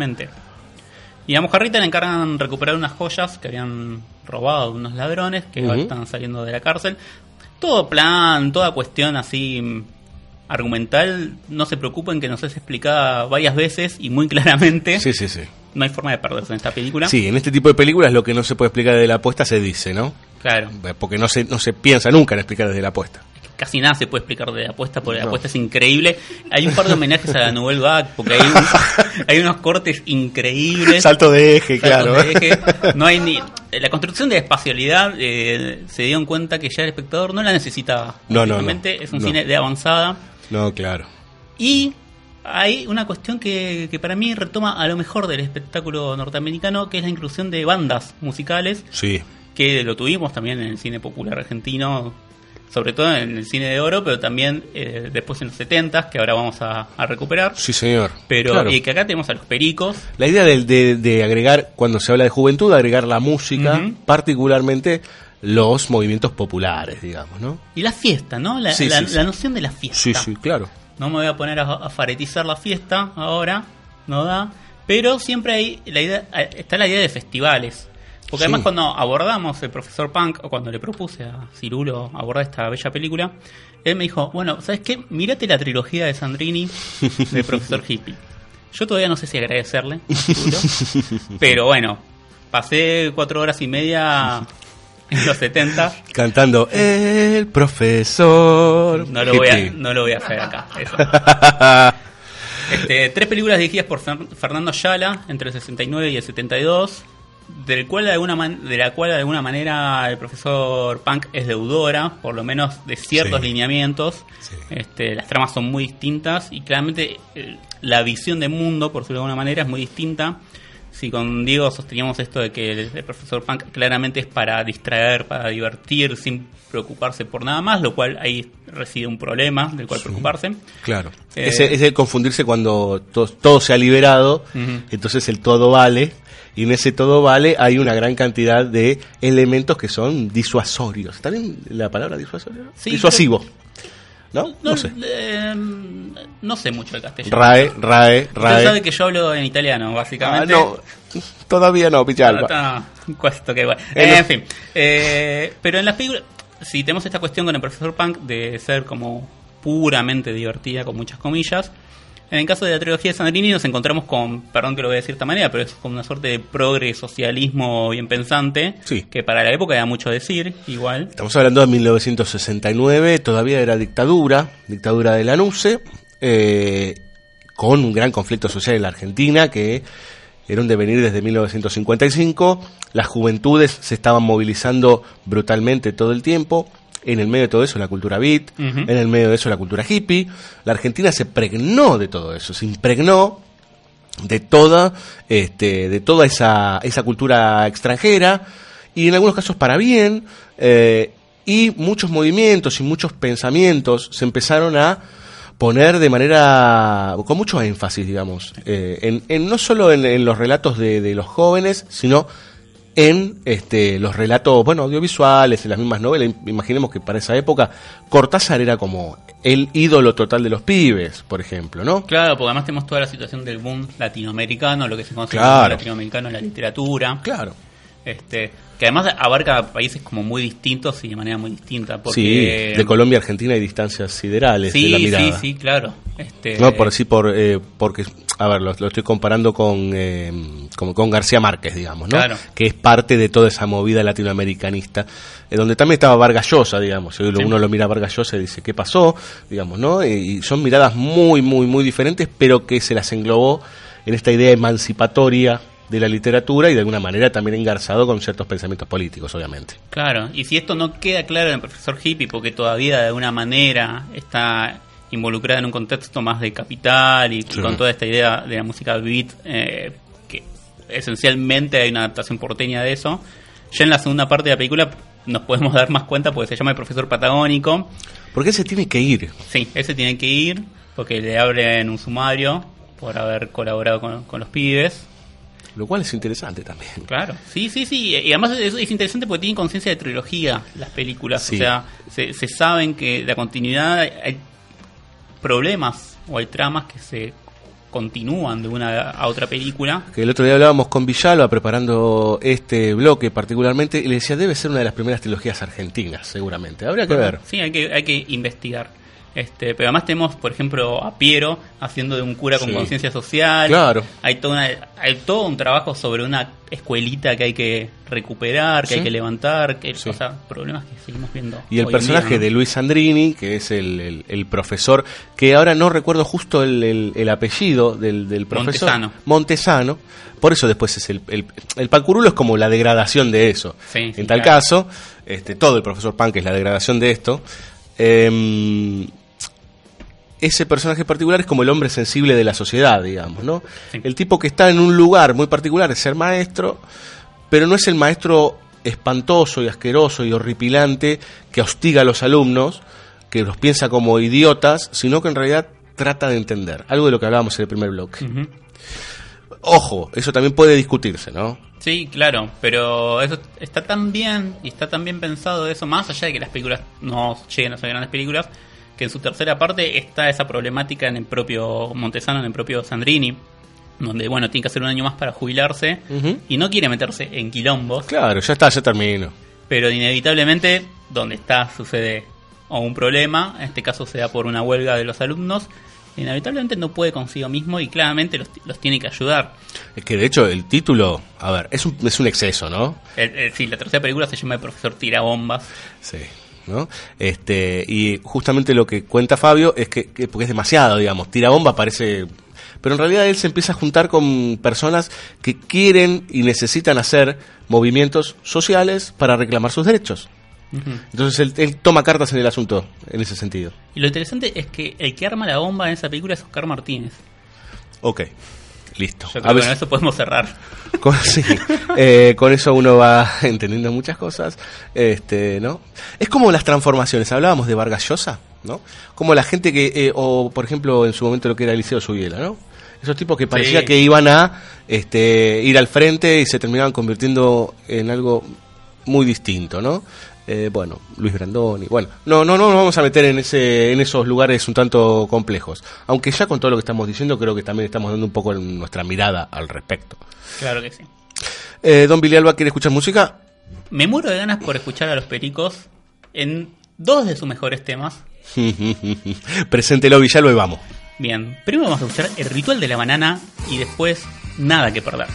Speaker 8: Y a Mojarrita le encargan recuperar unas joyas que habían robado unos ladrones que ahora
Speaker 7: Ujú.
Speaker 8: están saliendo de la cárcel. Todo plan, toda cuestión así argumental, no se preocupen que nos es explicada varias veces y muy claramente.
Speaker 7: Sí, sí, sí.
Speaker 8: No hay forma de perderse en esta película.
Speaker 7: Sí, en este tipo de películas lo que no se puede explicar desde la apuesta se dice, ¿no?
Speaker 8: Claro.
Speaker 7: Porque no se, no se piensa nunca en explicar desde la apuesta.
Speaker 8: Casi nada se puede explicar de la apuesta, porque la
Speaker 7: No.
Speaker 8: apuesta es increíble. Hay un par de homenajes a la Nouvelle Vague, porque hay, un- hay unos cortes increíbles.
Speaker 7: Salto de eje, claro.
Speaker 8: de eje. No hay ni la construcción de espacialidad eh, se dieron cuenta que ya el espectador no la necesitaba.
Speaker 7: No, no,
Speaker 8: es un
Speaker 7: No.
Speaker 8: cine de avanzada
Speaker 7: No, claro.
Speaker 8: y hay una cuestión que, que para mí retoma a lo mejor del espectáculo norteamericano, que es la inclusión de bandas musicales,
Speaker 7: Sí.
Speaker 8: que lo tuvimos también en el cine popular argentino, sobre todo en el cine de oro, pero también eh, después en los 70 que ahora vamos a, a recuperar.
Speaker 7: Sí, señor.
Speaker 8: Pero
Speaker 7: Claro.
Speaker 8: y que acá tenemos a los pericos,
Speaker 7: La idea de, de- de agregar, cuando se habla de juventud, agregar la música, particularmente los movimientos populares, digamos, ¿no?
Speaker 8: y la fiesta, ¿no? La,
Speaker 7: Sí,
Speaker 8: la-
Speaker 7: sí, sí.
Speaker 8: la noción de la fiesta.
Speaker 7: Sí, sí, claro.
Speaker 8: No me voy a poner a, a faretizar la fiesta ahora, no da. Pero siempre hay la idea, está la idea de festivales. Porque
Speaker 7: Sí.
Speaker 8: además cuando abordamos el profesor Punk, o cuando le propuse a Cirulo abordar esta bella película, él me dijo, bueno, ¿sabes qué? Mírate la trilogía de Sandrini del profesor Hippie. Yo todavía no sé si agradecerle a Cirulo, pero bueno, pasé cuatro horas y media en los 70
Speaker 7: Cantando El profesor.
Speaker 8: no lo, voy a, no lo voy a hacer acá. eso. Este, tres películas dirigidas por Fer- Fernando Yala entre el 69 y el 72, del cual de, alguna man- de la cual de alguna manera el profesor Punk es deudora, por lo menos de ciertos
Speaker 7: Sí.
Speaker 8: lineamientos. Este, las tramas son muy distintas y claramente eh, la visión de mundo, por decirlo de alguna manera, es muy distinta. Si con Diego sosteníamos esto de que el, el profesor Punk claramente es para distraer, para divertir, sin preocuparse por nada más, lo cual ahí reside un problema del cual preocuparse.
Speaker 7: Claro.
Speaker 8: Eh,
Speaker 7: es, es el confundirse cuando to- todo se ha liberado, entonces el todo vale, y en ese todo vale hay una gran cantidad de elementos que son disuasorios. ¿Está bien la palabra disuasorio?
Speaker 8: Sí,
Speaker 7: Disuasivo. ¿No? No, sé.
Speaker 8: eh, no sé mucho de castellano.
Speaker 7: RAE, RAE,
Speaker 8: Usted
Speaker 7: RAE.
Speaker 8: sabe que yo hablo en italiano,
Speaker 7: Ah,
Speaker 8: básicamente.
Speaker 7: no, todavía no, Pichalba.
Speaker 8: Ah, está, cuesto que bueno. Eh,
Speaker 7: no.
Speaker 8: en fin. Eh, pero en las películas, si tenemos esta cuestión con el profesor Punk de ser como puramente divertida, con muchas comillas. En el caso de la trilogía de Sandrini nos encontramos con, perdón que lo voy a decir de esta manera, pero es como una suerte de progre socialismo bien pensante,
Speaker 7: Sí.
Speaker 8: que para la época da mucho decir, igual.
Speaker 7: Estamos hablando de 1969, todavía era dictadura, dictadura de la NUCE, eh, con un gran conflicto social en la Argentina que era un devenir desde 1955. Las juventudes se estaban movilizando brutalmente todo el tiempo. En el medio de todo eso la cultura beat, en el medio de eso la cultura hippie. La Argentina se pregnó de todo eso, se impregnó de toda este de toda esa, esa cultura extranjera y en algunos casos para bien eh, y muchos movimientos y muchos pensamientos se empezaron a poner de manera con mucho énfasis digamos eh, en, en- no solo en, en los relatos de, de los jóvenes sino en este, los relatos bueno audiovisuales en las mismas novelas imaginemos que para esa época Cortázar era como el ídolo total de los pibes por ejemplo no
Speaker 8: Claro, porque además tenemos toda la situación del boom latinoamericano, lo que se conoce
Speaker 7: Claro.
Speaker 8: latinoamericano en la literatura.
Speaker 7: Claro.
Speaker 8: Este, que además abarca países como muy distintos y de manera muy distinta.
Speaker 7: Sí,
Speaker 8: Porque,
Speaker 7: de Colombia a Argentina hay distancias siderales
Speaker 8: Sí,
Speaker 7: de la
Speaker 8: sí,
Speaker 7: mirada.
Speaker 8: sí, claro. Este,
Speaker 7: No, por sí, por, eh, porque, a ver, lo, lo estoy comparando con, eh, con, con García Márquez, digamos, ¿no?
Speaker 8: Claro.
Speaker 7: Que es parte de toda esa movida latinoamericanista, eh, donde también estaba Vargas Llosa, digamos. Uno lo mira a Vargas Llosa y dice, ¿qué pasó? Digamos, ¿no? Y, y son miradas muy, muy, muy diferentes, pero que se las englobó en esta idea emancipatoria de la literatura y de alguna manera también engarzado con ciertos pensamientos políticos, obviamente.
Speaker 8: Claro, y si esto no queda claro en el profesor hippie, porque todavía de alguna manera está involucrada en un contexto más de capital y
Speaker 7: Sí.
Speaker 8: con toda esta idea de la música beat, eh, que esencialmente hay una adaptación porteña de eso, ya en la segunda parte de la película nos podemos dar más cuenta porque se llama el profesor patagónico.
Speaker 7: Porque ese tiene que ir.
Speaker 8: Sí, ese tiene que ir porque le abren un sumario por haber colaborado con, con los pibes.
Speaker 7: Lo cual es interesante también.
Speaker 8: Claro, sí, sí, sí. Y además es, es interesante porque tienen conciencia de trilogía las películas.
Speaker 7: Sí.
Speaker 8: O sea, se, se saben que la continuidad hay problemas o hay tramas que se continúan de una a otra película.
Speaker 7: Que el otro día hablábamos con Villalba preparando este bloque particularmente y le decía, debe ser una de las primeras trilogías argentinas, seguramente. Habría que ver.
Speaker 8: Sí, hay que, hay que investigar. Este, pero además tenemos, por ejemplo, a Piero haciendo de un cura con
Speaker 7: Sí.
Speaker 8: conciencia social.
Speaker 7: Claro.
Speaker 8: Hay, toda una- hay todo un trabajo sobre una escuelita que hay que recuperar, que
Speaker 7: Sí.
Speaker 8: hay que levantar, que, o sea, problemas que seguimos viendo.
Speaker 7: Y el personaje
Speaker 8: día, ¿no?
Speaker 7: de Luis Sandrini, que es el, el- el profesor, que ahora no recuerdo justo el, el- el apellido del, del profesor.
Speaker 8: Montesano.
Speaker 7: Montesano. Por eso después es el, el, pancurulo es como la degradación de eso. En tal
Speaker 8: claro.
Speaker 7: caso, este, todo el profesor Punk es la degradación de esto. Em, ese personaje particular es como el hombre sensible de la sociedad, digamos, ¿no? El tipo que está en un lugar muy particular es ser maestro, pero no es el maestro espantoso y asqueroso y horripilante que hostiga a los alumnos, que los piensa como idiotas, sino que en realidad trata de entender. Algo de lo que hablábamos en el primer bloque. Ojo, eso también puede discutirse, ¿no?
Speaker 8: Sí, claro, pero eso está tan bien y está tan bien pensado eso, más allá de que las películas no lleguen a ser grandes películas, que en su tercera parte está esa problemática en el propio Montesano, en el propio Sandrini, donde, bueno, tiene que hacer un año más para jubilarse y no quiere meterse en quilombos,
Speaker 7: Claro, ya está, ya termino.
Speaker 8: pero inevitablemente donde está sucede o un problema, en este caso se da por una huelga de los alumnos, inevitablemente no puede consigo mismo y claramente los, los tiene que ayudar.
Speaker 7: Es que de hecho el título, a ver, es un, es un exceso, ¿no?
Speaker 8: El- el- sí, la tercera película se llama El profesor tirabombas.
Speaker 7: Sí. ¿No? Este, y justamente lo que cuenta Fabio es que, que- porque es demasiado, digamos, tira bomba parece pero en realidad él se empieza a juntar con personas que quieren y necesitan hacer movimientos sociales para reclamar sus derechos. Entonces él, él toma cartas en el asunto, en ese sentido.
Speaker 8: Y lo interesante es que el que arma la bomba en esa película es Oscar Martínez.
Speaker 7: Ok, listo.
Speaker 8: Yo
Speaker 7: A
Speaker 8: que
Speaker 7: veces-
Speaker 8: con eso podemos cerrar.
Speaker 7: Con, sí, eh, con eso uno va entendiendo muchas cosas, este, ¿no? Es como las transformaciones, hablábamos de Vargas Llosa, ¿no? Como la gente que, eh, o por ejemplo en su momento lo que era Eliseo Subiela, ¿no? Esos tipos que parecía
Speaker 8: Sí.
Speaker 7: que iban a este, ir al frente y se terminaban convirtiendo en algo muy distinto, ¿no? Eh, bueno, Luis Brandoni, bueno, no, no, no nos vamos a meter en ese, en esos lugares un tanto complejos. Aunque ya con todo lo que estamos diciendo creo que también estamos dando un poco nuestra mirada al respecto.
Speaker 8: Claro que sí.
Speaker 7: Eh, Don Billy Alba quiere escuchar música.
Speaker 8: Me muero de ganas por escuchar a los pericos en dos de sus mejores temas.
Speaker 7: Preséntelo Villalba y vamos.
Speaker 8: Bien, primero vamos a escuchar el ritual de la banana y después nada que perder.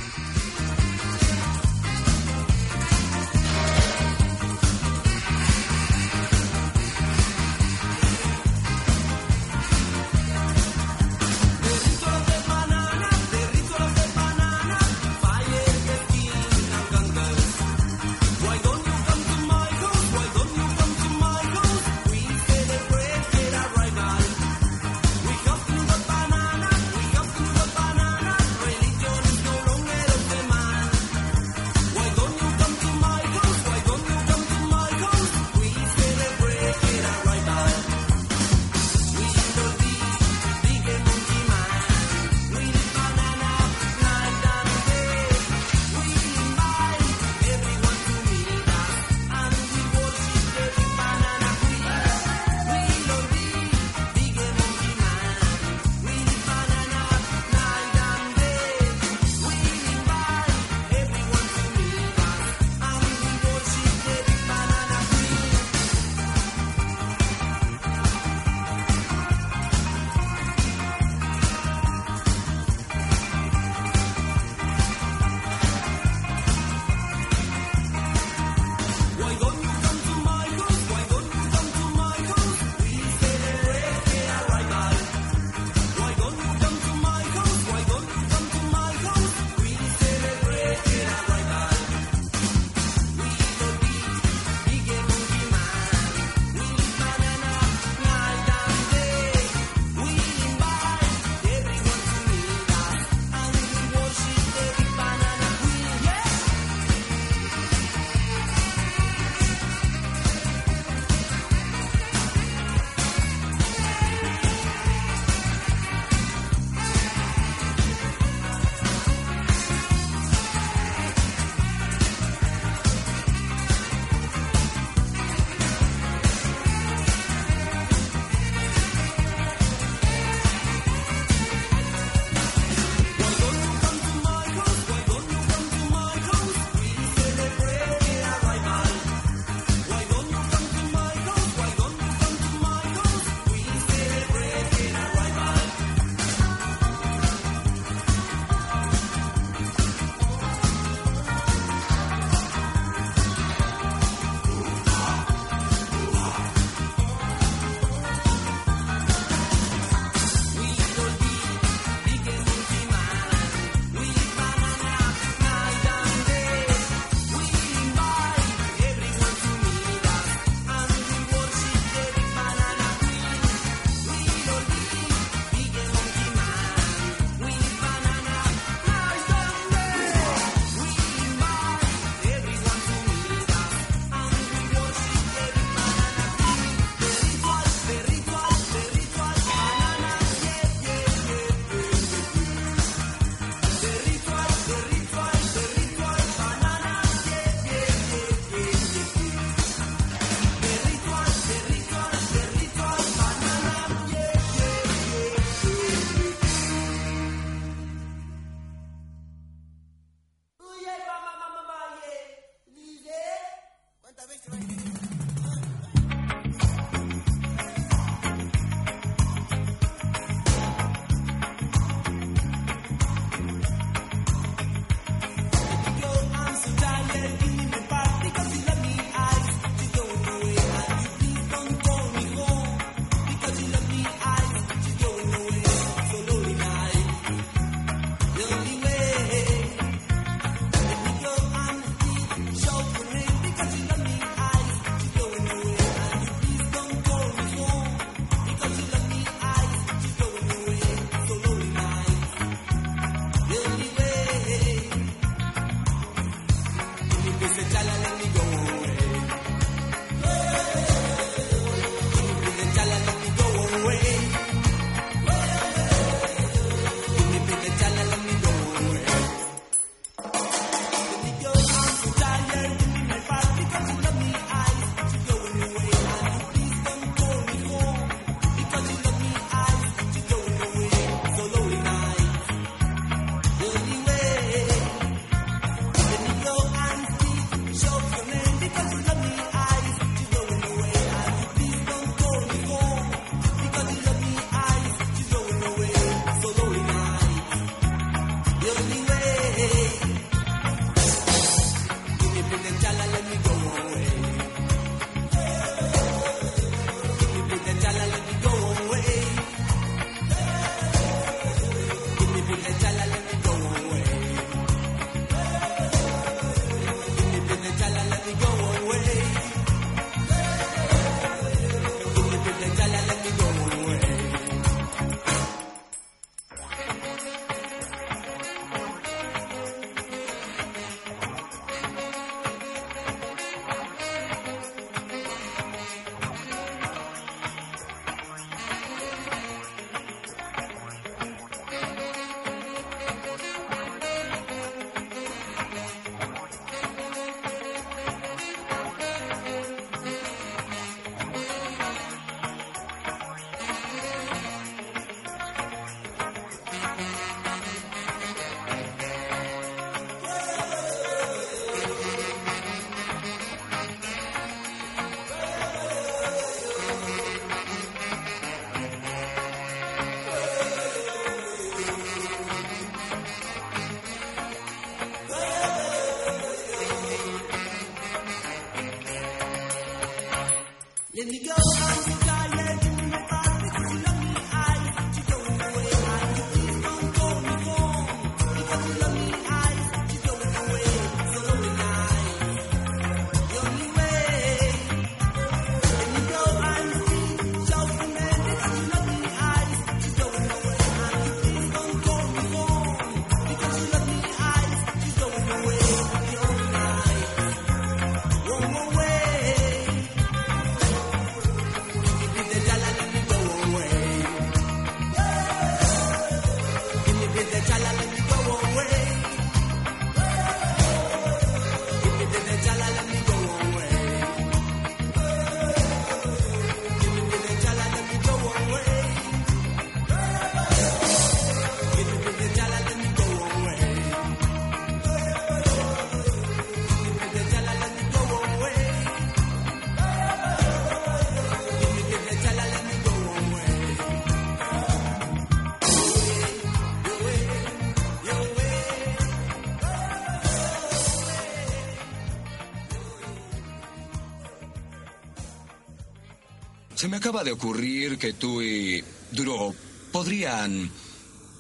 Speaker 24: Se me acaba de ocurrir que tú y Duro podrían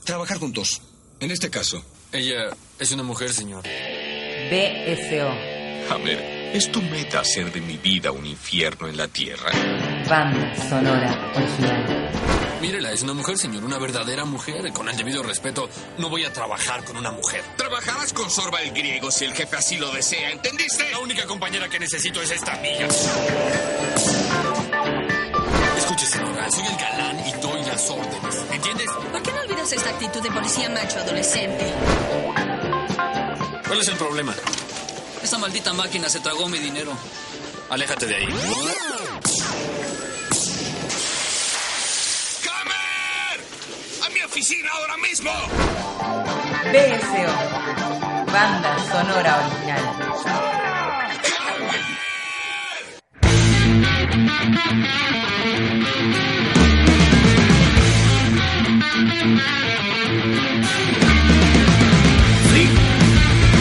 Speaker 24: trabajar juntos. En este caso.
Speaker 25: Ella es una mujer, señor.
Speaker 1: BSO.
Speaker 26: A ver, ¿es tu meta hacer de mi vida un infierno en la tierra?
Speaker 1: Banda sonora original.
Speaker 25: Mírela, es una mujer, señor, una verdadera mujer. Con el debido respeto, no voy a trabajar con una mujer.
Speaker 26: Trabajarás con Sorba el griego si el jefe así lo desea, ¿entendiste?
Speaker 25: La única compañera que necesito es esta amiga. Soy el galán y doy las órdenes. ¿Entiendes?
Speaker 27: ¿Por qué no olvidas esta actitud de policía macho adolescente?
Speaker 25: ¿Cuál es el problema?
Speaker 28: Esa maldita máquina se tragó mi dinero.
Speaker 25: Aléjate de ahí.
Speaker 26: ¡Camer! ¡A mi oficina ahora mismo!
Speaker 1: BSO. Banda sonora original.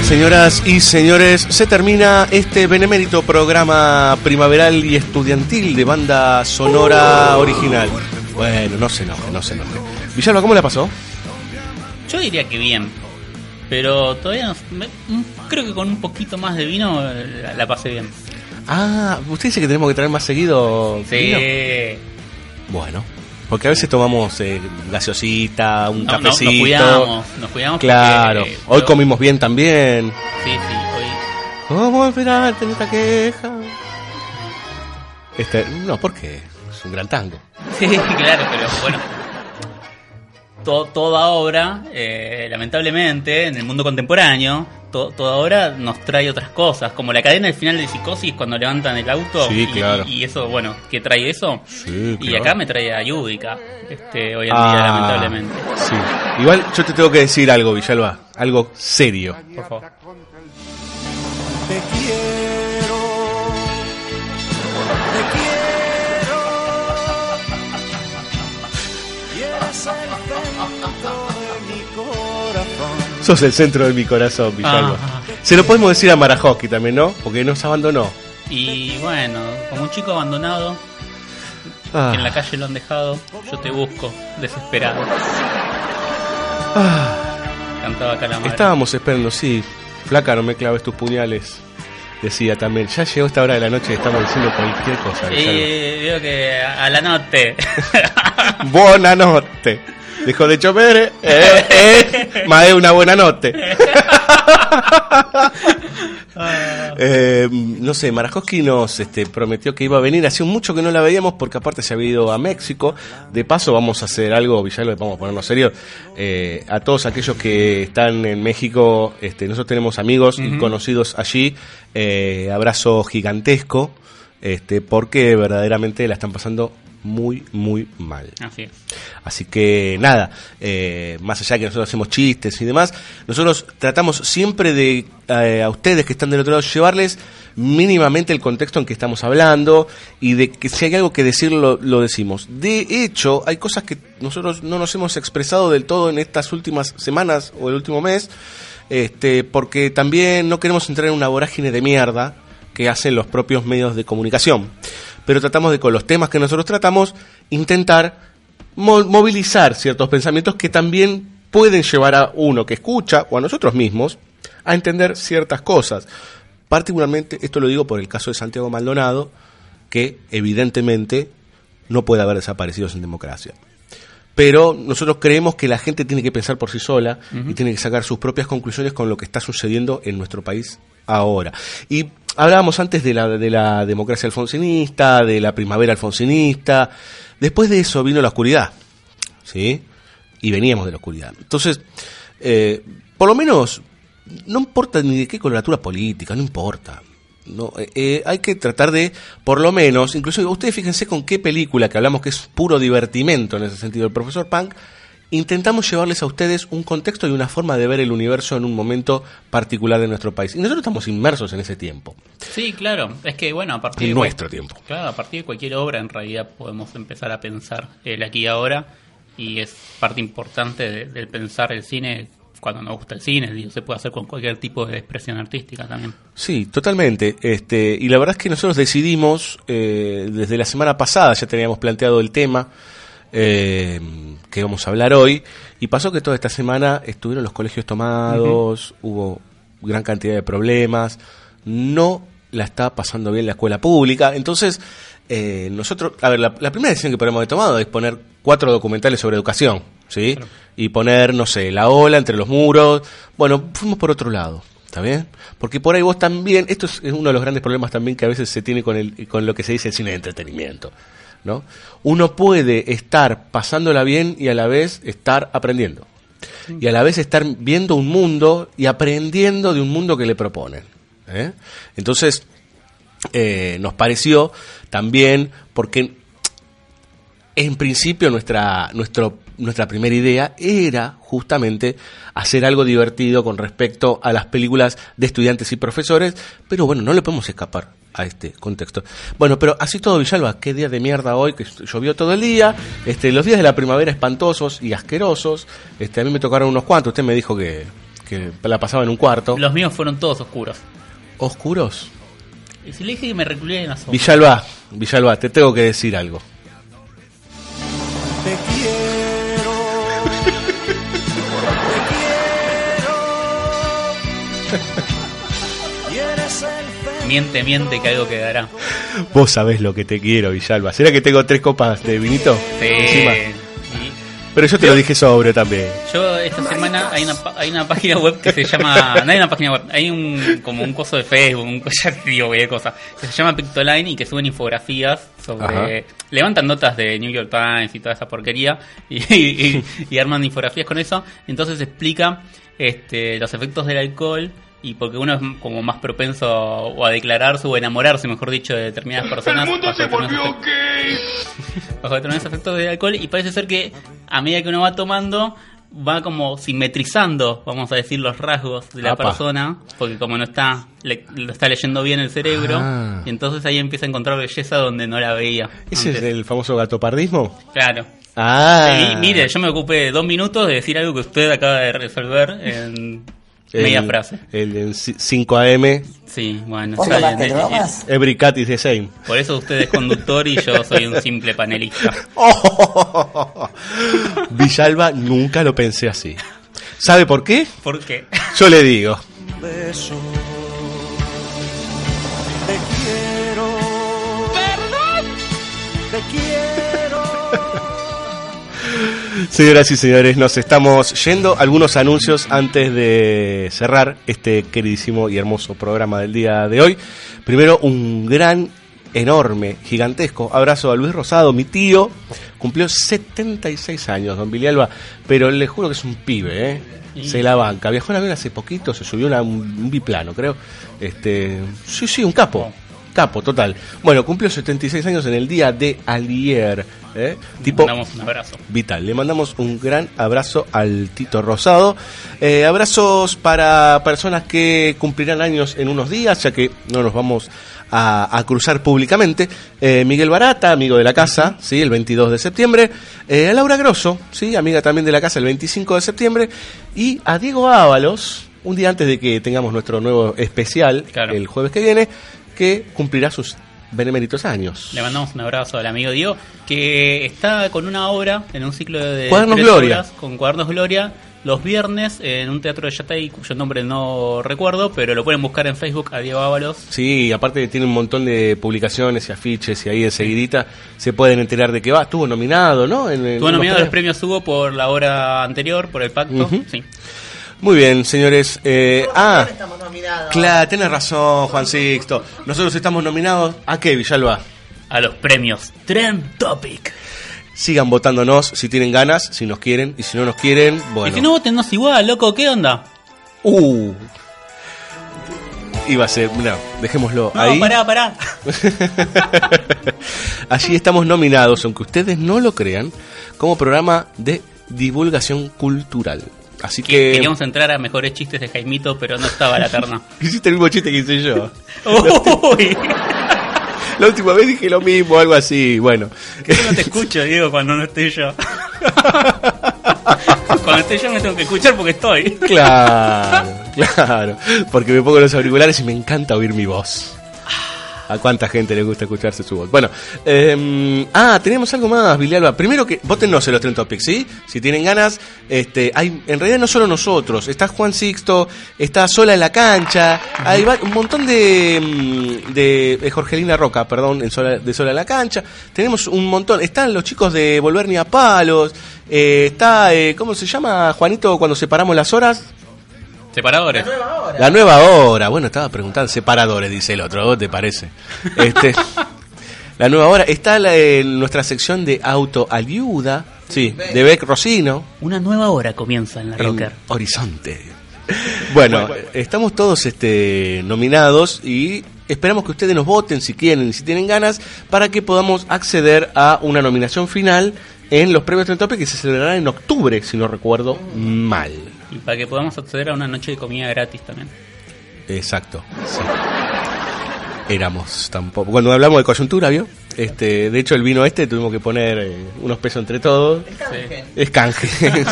Speaker 7: Señoras y señores, se termina este benemérito programa primaveral y estudiantil de banda sonora original. Bueno, no se enoje, no se enoje. Villalba, ¿cómo la pasó?
Speaker 8: Yo diría que bien. Pero todavía me- creo que con un poquito más de vino eh, la, la pasé bien.
Speaker 7: Ah, ¿usted dice que tenemos que traer más seguido?
Speaker 8: Sí.
Speaker 7: vino? Bueno, porque a veces tomamos eh, gaseosita, un
Speaker 8: No, no,
Speaker 7: cafecito.
Speaker 8: nos cuidamos, nos cuidamos
Speaker 7: Claro,
Speaker 8: porque, eh,
Speaker 7: hoy comimos bien también.
Speaker 8: Sí, sí, hoy.
Speaker 7: ¿Cómo esperarte en esta queja? Este, no, ¿por qué? Es un gran tango.
Speaker 8: Sí, claro, pero bueno. To- toda obra, eh, lamentablemente, en el mundo contemporáneo, to- toda obra nos trae otras cosas, como la cadena del final de Psicosis cuando levantan el auto.
Speaker 7: Sí,
Speaker 8: y,
Speaker 7: claro.
Speaker 8: y eso, bueno, ¿qué trae eso?
Speaker 7: Sí,
Speaker 8: y
Speaker 7: claro.
Speaker 8: acá me trae a Yudica, este, hoy en
Speaker 7: Ah,
Speaker 8: día, lamentablemente.
Speaker 7: Sí. Igual yo te tengo que decir algo, Villalba, algo serio.
Speaker 8: Por favor.
Speaker 9: Te quiero, te quiero.
Speaker 7: Sos el centro de mi corazón, Villalba.
Speaker 8: Ah.
Speaker 7: Se lo podemos decir a Marajoski también, ¿no? Porque nos abandonó.
Speaker 8: Y bueno, como un chico abandonado,
Speaker 7: Ah.
Speaker 8: que en la calle lo han dejado, yo te busco, desesperado.
Speaker 7: Ah.
Speaker 8: Cantaba Calamar.
Speaker 7: Estábamos esperando, sí. Flaca, no me claves tus puñales. Decía también, ya llegó esta hora de la noche y estamos diciendo cualquier cosa.
Speaker 8: Y veo que a a la noche.
Speaker 7: Buena notte. Dijo de Chomere, eh, eh, una buena notte. Eh, no sé, Marajoski nos este, prometió que iba a venir. Hace mucho que no la veíamos porque aparte se había ido a México. De paso vamos a hacer algo, Villalba, vamos a ponernos serios. Eh, a todos aquellos que están en México, este, nosotros tenemos amigos y conocidos allí. Eh, abrazo gigantesco, este, porque verdaderamente la están pasando muy, muy mal.
Speaker 8: Así es.
Speaker 7: Así que nada, eh, más allá de que nosotros hacemos chistes y demás, nosotros tratamos siempre de eh, a ustedes que están del otro lado llevarles mínimamente el contexto en que estamos hablando y de que si hay algo que decir lo, lo decimos. De hecho, hay cosas que nosotros no nos hemos expresado del todo en estas últimas semanas o el último mes, este, porque también no queremos entrar en una vorágine de mierda que hacen los propios medios de comunicación. Pero tratamos de, con los temas que nosotros tratamos, intentar mo- movilizar ciertos pensamientos que también pueden llevar a uno que escucha o a nosotros mismos a entender ciertas cosas. Particularmente, esto lo digo por el caso de Santiago Maldonado, que evidentemente no puede haber desaparecido sin democracia. Pero nosotros creemos que la gente tiene que pensar por sí sola y tiene que sacar sus propias conclusiones con lo que está sucediendo en nuestro país ahora. Y hablábamos antes de la, de la democracia alfonsinista, de la primavera alfonsinista. Después de eso vino la oscuridad. ¿Sí? Y veníamos de la oscuridad. Entonces, eh, por lo menos, no importa ni de qué coloratura política, no importa. No, eh, eh, hay que tratar de, por lo menos, incluso ustedes fíjense con qué película, que hablamos que es puro divertimento en ese sentido, el profesor Punk, intentamos llevarles a ustedes un contexto y una forma de ver el universo en un momento particular de nuestro país. Y nosotros estamos inmersos en ese tiempo.
Speaker 8: Sí, claro. Es que, bueno, a partir
Speaker 7: En
Speaker 8: de
Speaker 7: nuestro tiempo.
Speaker 8: Claro, a partir de cualquier obra, en realidad, podemos empezar a pensar el aquí y ahora. Y es parte importante de- del pensar el cine cuando nos gusta el cine, digo, se puede hacer con cualquier tipo de expresión artística también.
Speaker 7: Sí, totalmente. Este, y la verdad es que nosotros decidimos, eh, desde la semana pasada ya teníamos planteado el tema eh, que vamos a hablar hoy, y pasó que toda esta semana estuvieron los colegios tomados, hubo gran cantidad de problemas, no la está pasando bien la escuela pública, entonces eh, nosotros, a ver, la, la primera decisión que podemos haber tomado es poner cuatro documentales sobre educación, ¿sí? Y poner, no sé, la ola entre los muros. Bueno, fuimos por otro lado, ¿está bien? Porque por ahí vos también, esto es, es uno de los grandes problemas también que a veces se tiene con, el, con lo que se dice el cine de entretenimiento, ¿no? Uno puede estar pasándola bien y a la vez estar aprendiendo. Y a la vez estar viendo un mundo y aprendiendo de un mundo que le proponen. ¿eh? Entonces, eh, nos pareció también, porque en principio nuestra, nuestro, nuestra primera idea era justamente hacer algo divertido con respecto a las películas de estudiantes y profesores, pero bueno, no le podemos escapar a este contexto. Bueno, pero así todo Villalba, qué día de mierda hoy, que llovió todo el día, este, los días de la primavera espantosos y asquerosos, este, a mí me tocaron unos cuantos, usted me dijo que, que la pasaba en un cuarto.
Speaker 8: Los míos fueron todos oscuros.
Speaker 7: ¿Oscuros?
Speaker 8: Y si le dije que me recluía en la sombra.
Speaker 7: Villalba, Villalba, te tengo que decir algo.
Speaker 8: Miente, miente, que algo quedará.
Speaker 7: Vos sabés lo que te quiero, Villalba. ¿Será que tengo tres copas de vinito?
Speaker 8: Sí.
Speaker 7: Encima. Pero yo te lo dije sobre también.
Speaker 8: Yo esta semana hay una, hay una página web que se llama, no hay una página web, hay un como un coso de Facebook, un, ya te digo qué cosa, que se llama Pictoline y que suben infografías sobre,
Speaker 7: Ajá.
Speaker 8: levantan notas de New York Times y toda esa porquería y, y- y arman infografías con eso, entonces explica este, los efectos del alcohol y porque uno es como más propenso o a declararse o a enamorarse, mejor dicho, de determinadas personas. bajo determinados efectos- bajo determinados efectos del alcohol y parece ser que a medida que uno va tomando va como simetrizando, vamos a decir, los rasgos de la
Speaker 7: Apa.
Speaker 8: persona, porque como no está le- lo está leyendo bien el cerebro,
Speaker 7: Ah.
Speaker 8: y entonces ahí empieza a encontrar belleza donde no la veía.
Speaker 7: ¿Ese es el famoso gatopardismo?
Speaker 8: Claro.
Speaker 7: Ah.
Speaker 8: Y mire, yo me ocupé dos minutos de decir algo que usted acaba de resolver en media
Speaker 7: El-
Speaker 8: frase.
Speaker 7: El, del 5 AM.
Speaker 8: Sí, bueno,
Speaker 7: ¿Vos
Speaker 8: está
Speaker 7: tomaste drogas? Every cat is the same.
Speaker 8: Por eso usted es conductor y yo soy un simple panelista.
Speaker 7: Villalba nunca lo pensé así. ¿Sabe por qué?
Speaker 8: ¿Por qué?
Speaker 7: Yo le digo.
Speaker 9: beso.
Speaker 7: Señoras y señores, nos estamos yendo. Algunos anuncios antes de cerrar este queridísimo y hermoso programa del día de hoy. Primero, un gran, enorme, gigantesco abrazo a Luis Rosado, mi tío. Cumplió 76 años, don Villalba, pero le juro que es un pibe, ¿eh? Se la banca. Viajó en avión hace poquito, se subió a un, un biplano, creo. Este, sí, sí, un capo. Capo, total. Bueno, cumplió 76 años en el día de ayer. ¿eh? Tipo,
Speaker 8: Mandamos un abrazo.
Speaker 7: vital. Le mandamos un gran abrazo al Tito Rosado. Eh, abrazos para personas que cumplirán años en unos días, ya que no nos vamos a, a cruzar públicamente. Eh, Miguel Barata, amigo de la casa, ¿sí? el 22 de septiembre. Eh, a Laura Grosso, ¿sí? amiga también de la casa, el 25 de septiembre. Y a Diego Ábalos, un día antes de que tengamos nuestro nuevo especial, el jueves que viene, que cumplirá sus beneméritos años.
Speaker 8: Le mandamos un abrazo al amigo Diego, que está con una obra en un ciclo de
Speaker 7: Cuadernos Gloria.
Speaker 8: horas, con Cuadernos Gloria, los viernes en un teatro de Yatay, cuyo nombre no recuerdo, pero lo pueden buscar en Facebook a Diego Ábalos.
Speaker 7: Sí, aparte tiene un montón de publicaciones y afiches y ahí enseguidita se pueden enterar de que va. Estuvo nominado, ¿no? En,
Speaker 8: Estuvo nominado a los
Speaker 7: premios.
Speaker 8: Hugo por la obra anterior, por el pacto. Sí.
Speaker 7: Muy bien, señores. Eh, ah, claro, tenés razón, Juan Sixto. Nosotros estamos nominados a qué, Villalba?
Speaker 8: A los premios Trend Topic.
Speaker 7: Sigan votándonos si tienen ganas, si nos quieren y si no nos quieren,
Speaker 8: Y
Speaker 7: bueno.
Speaker 8: si no votennos igual, loco, ¿qué onda?
Speaker 7: Uh. Iba a ser, no, dejémoslo
Speaker 8: No,
Speaker 7: ahí.
Speaker 8: pará, pará.
Speaker 7: Allí estamos nominados, aunque ustedes no lo crean, como programa de divulgación cultural. Así que...
Speaker 8: Queríamos entrar a mejores chistes de Jaimito, pero no estaba la terna.
Speaker 7: Hiciste el mismo chiste que hice yo.
Speaker 8: Uy.
Speaker 7: La última vez dije lo mismo, algo así, bueno.
Speaker 8: Yo no te escucho, Diego, cuando no estoy yo. Cuando estoy yo me tengo que escuchar porque estoy.
Speaker 7: Claro, claro. Porque me pongo los auriculares y me encanta oír mi voz. ¿A cuánta gente le gusta escucharse su voz? Bueno, eh, ah, tenemos algo más, Villalba. Primero que votennos en los Trend Topics, ¿sí? Si tienen ganas, este, hay, en realidad no solo nosotros, está Juan Sixto, está Sola en la cancha, hay va- un montón de, mm, de, de Jorgelina Roca, perdón, en Sola- de Sola en la cancha. Tenemos un montón, están los chicos de Volver ni a Palos, eh, está, eh, ¿cómo se llama, Juanito, cuando separamos las horas?
Speaker 8: Separadores.
Speaker 7: La nueva hora. Bueno, estaba preguntando separadores, dice el otro. ¿Vos te parece? Este, la nueva hora. Está la- en nuestra sección de autoayuda. Sí, de Beck Rosino.
Speaker 8: Una nueva hora comienza en la
Speaker 7: en
Speaker 8: Rocker.
Speaker 7: Horizonte. Bueno, estamos todos este, nominados y esperamos que ustedes nos voten si quieren y si tienen ganas para que podamos acceder a una nominación final en los premios Trend Topic que se celebrarán en octubre, si no recuerdo mal.
Speaker 8: Y para que podamos acceder a una noche de comida gratis también.
Speaker 7: Exacto. sí. Éramos tampoco. Cuando hablamos de coyuntura, ¿vio? Este, de hecho, el vino este tuvimos que poner eh, unos pesos entre todos. Es canje. Sí.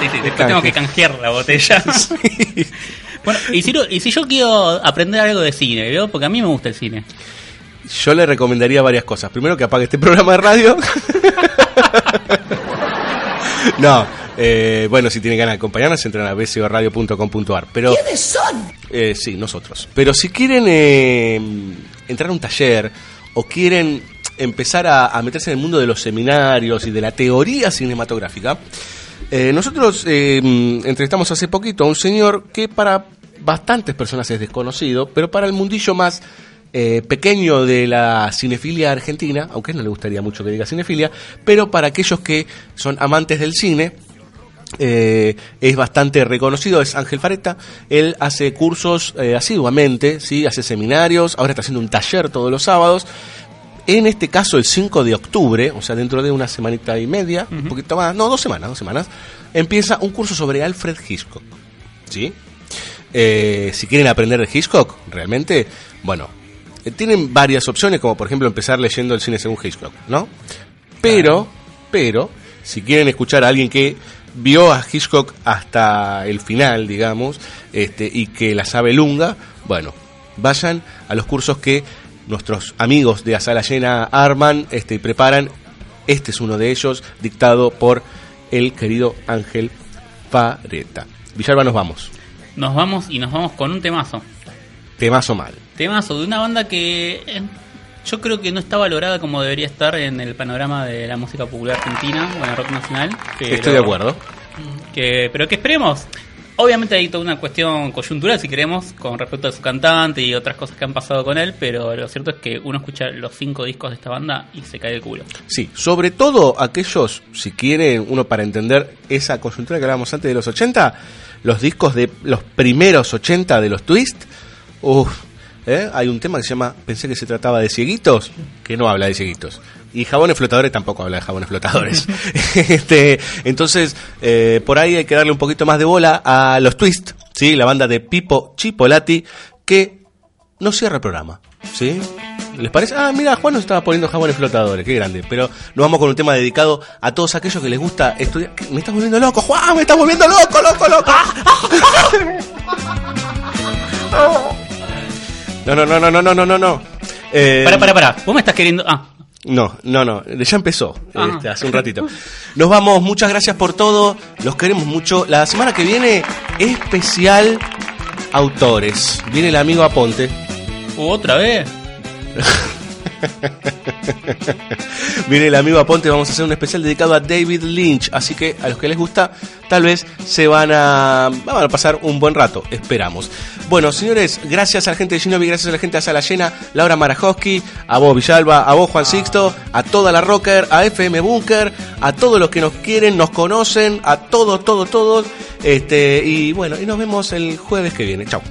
Speaker 8: Sí, sí, después tengo que canjear la botella. Bueno, y si, y si yo quiero aprender algo de cine, ¿vio? Porque a mí me gusta el cine.
Speaker 7: Yo le recomendaría varias cosas. Primero, que apague este programa de radio. no, eh, bueno, si tienen ganas de acompañarnos, entran a bcoradio.com.ar. Pero,
Speaker 22: ¿Quiénes son?
Speaker 7: Eh, sí, nosotros. Pero si quieren eh, entrar a un taller o quieren empezar a, a meterse en el mundo de los seminarios y de la teoría cinematográfica, eh, nosotros eh, entrevistamos hace poquito a un señor que para bastantes personas es desconocido, pero para el mundillo más eh, pequeño de la cinefilia argentina, aunque no le gustaría mucho que diga cinefilia, pero para aquellos que son amantes del cine, eh, es bastante reconocido, es Ángel Fareta. Él hace cursos eh, asiduamente, ¿sí? hace seminarios, ahora está haciendo un taller todos los sábados. En este caso, el 5 de octubre, o sea, dentro de una semanita y media, un poquito más, no, dos semanas, dos semanas, empieza un curso sobre Alfred Hitchcock. ¿Sí? Eh, si quieren aprender de Hitchcock, realmente, bueno, tienen varias opciones, como por ejemplo empezar leyendo el cine según Hitchcock, ¿no? Pero, pero, si quieren escuchar a alguien que vio a Hitchcock hasta el final, digamos, este, y que la sabe lunga, bueno, vayan a los cursos que nuestros amigos de A Sala Llena arman este, y preparan. Este es uno de ellos, dictado por el querido Ángel Fareta. Villalba, nos vamos.
Speaker 8: Nos vamos y nos vamos con un temazo.
Speaker 7: Temazo mal.
Speaker 8: Temazo de una banda que eh, yo creo que no está valorada como debería estar en el panorama de la música popular argentina o en el rock nacional. pero-
Speaker 7: Estoy de acuerdo.
Speaker 8: Que, pero que esperemos. Obviamente hay toda una cuestión coyuntural, si queremos, con respecto a su cantante y otras cosas que han pasado con él, pero lo cierto es que uno escucha los cinco discos de esta banda y se cae el culo.
Speaker 7: Sí, sobre todo aquellos, si quieren uno para entender esa coyuntura que hablábamos antes de los 80, los discos de los primeros 80 de los Twist, uff, ¿eh? hay un tema que se llama, pensé que se trataba de cieguitos, que no habla de cieguitos. Y jabones flotadores tampoco habla de jabones flotadores. este, entonces, eh, por ahí hay que darle un poquito más de bola a los Twist, ¿sí? la banda de Pipo Chipolati, que no cierra el programa. ¿Sí? ¿Les parece? Ah, mira, Juan nos estaba poniendo jabones flotadores, qué grande. Pero nos vamos con un tema dedicado a todos aquellos que les gusta estudiar. Me estás volviendo loco, Juan, me estás volviendo loco, loco, loco. No, no, no, no, no, no, no, no. Eh,
Speaker 8: para, para, para. Vos me estás queriendo. Ah.
Speaker 7: No, no, no, ya empezó
Speaker 8: ah.
Speaker 7: este, hace un ratito. Nos vamos, muchas gracias por todo, los queremos mucho. La semana que viene, especial autores. Viene el amigo Aponte.
Speaker 8: ¿Otra vez?
Speaker 7: Viene el amigo Aponte, vamos a hacer un especial dedicado a David Lynch, así que a los que les gusta, tal vez se van a, van a pasar un buen rato, esperamos. Bueno, señores, gracias a la gente de Shinobi, gracias a la gente de Sala Llena, Laura Marajowski, a vos Villalba, a vos Juan Sixto, a toda la Rocker, a FM Bunker, a todos los que nos quieren, nos conocen, a todos, todos, todos, este, y bueno, y nos vemos el jueves que viene. Chao.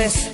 Speaker 29: antes.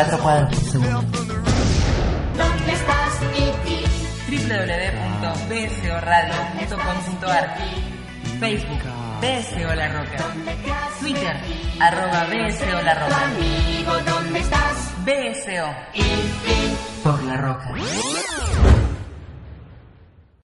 Speaker 29: cuatro cuadros. Por segundo.
Speaker 22: ¿Dónde estás,
Speaker 29: www.bsoradio.com.ar Facebook BSO La Roca Twitter arroba BSO La Roca
Speaker 22: Amigo, ¿dónde estás?
Speaker 29: BSO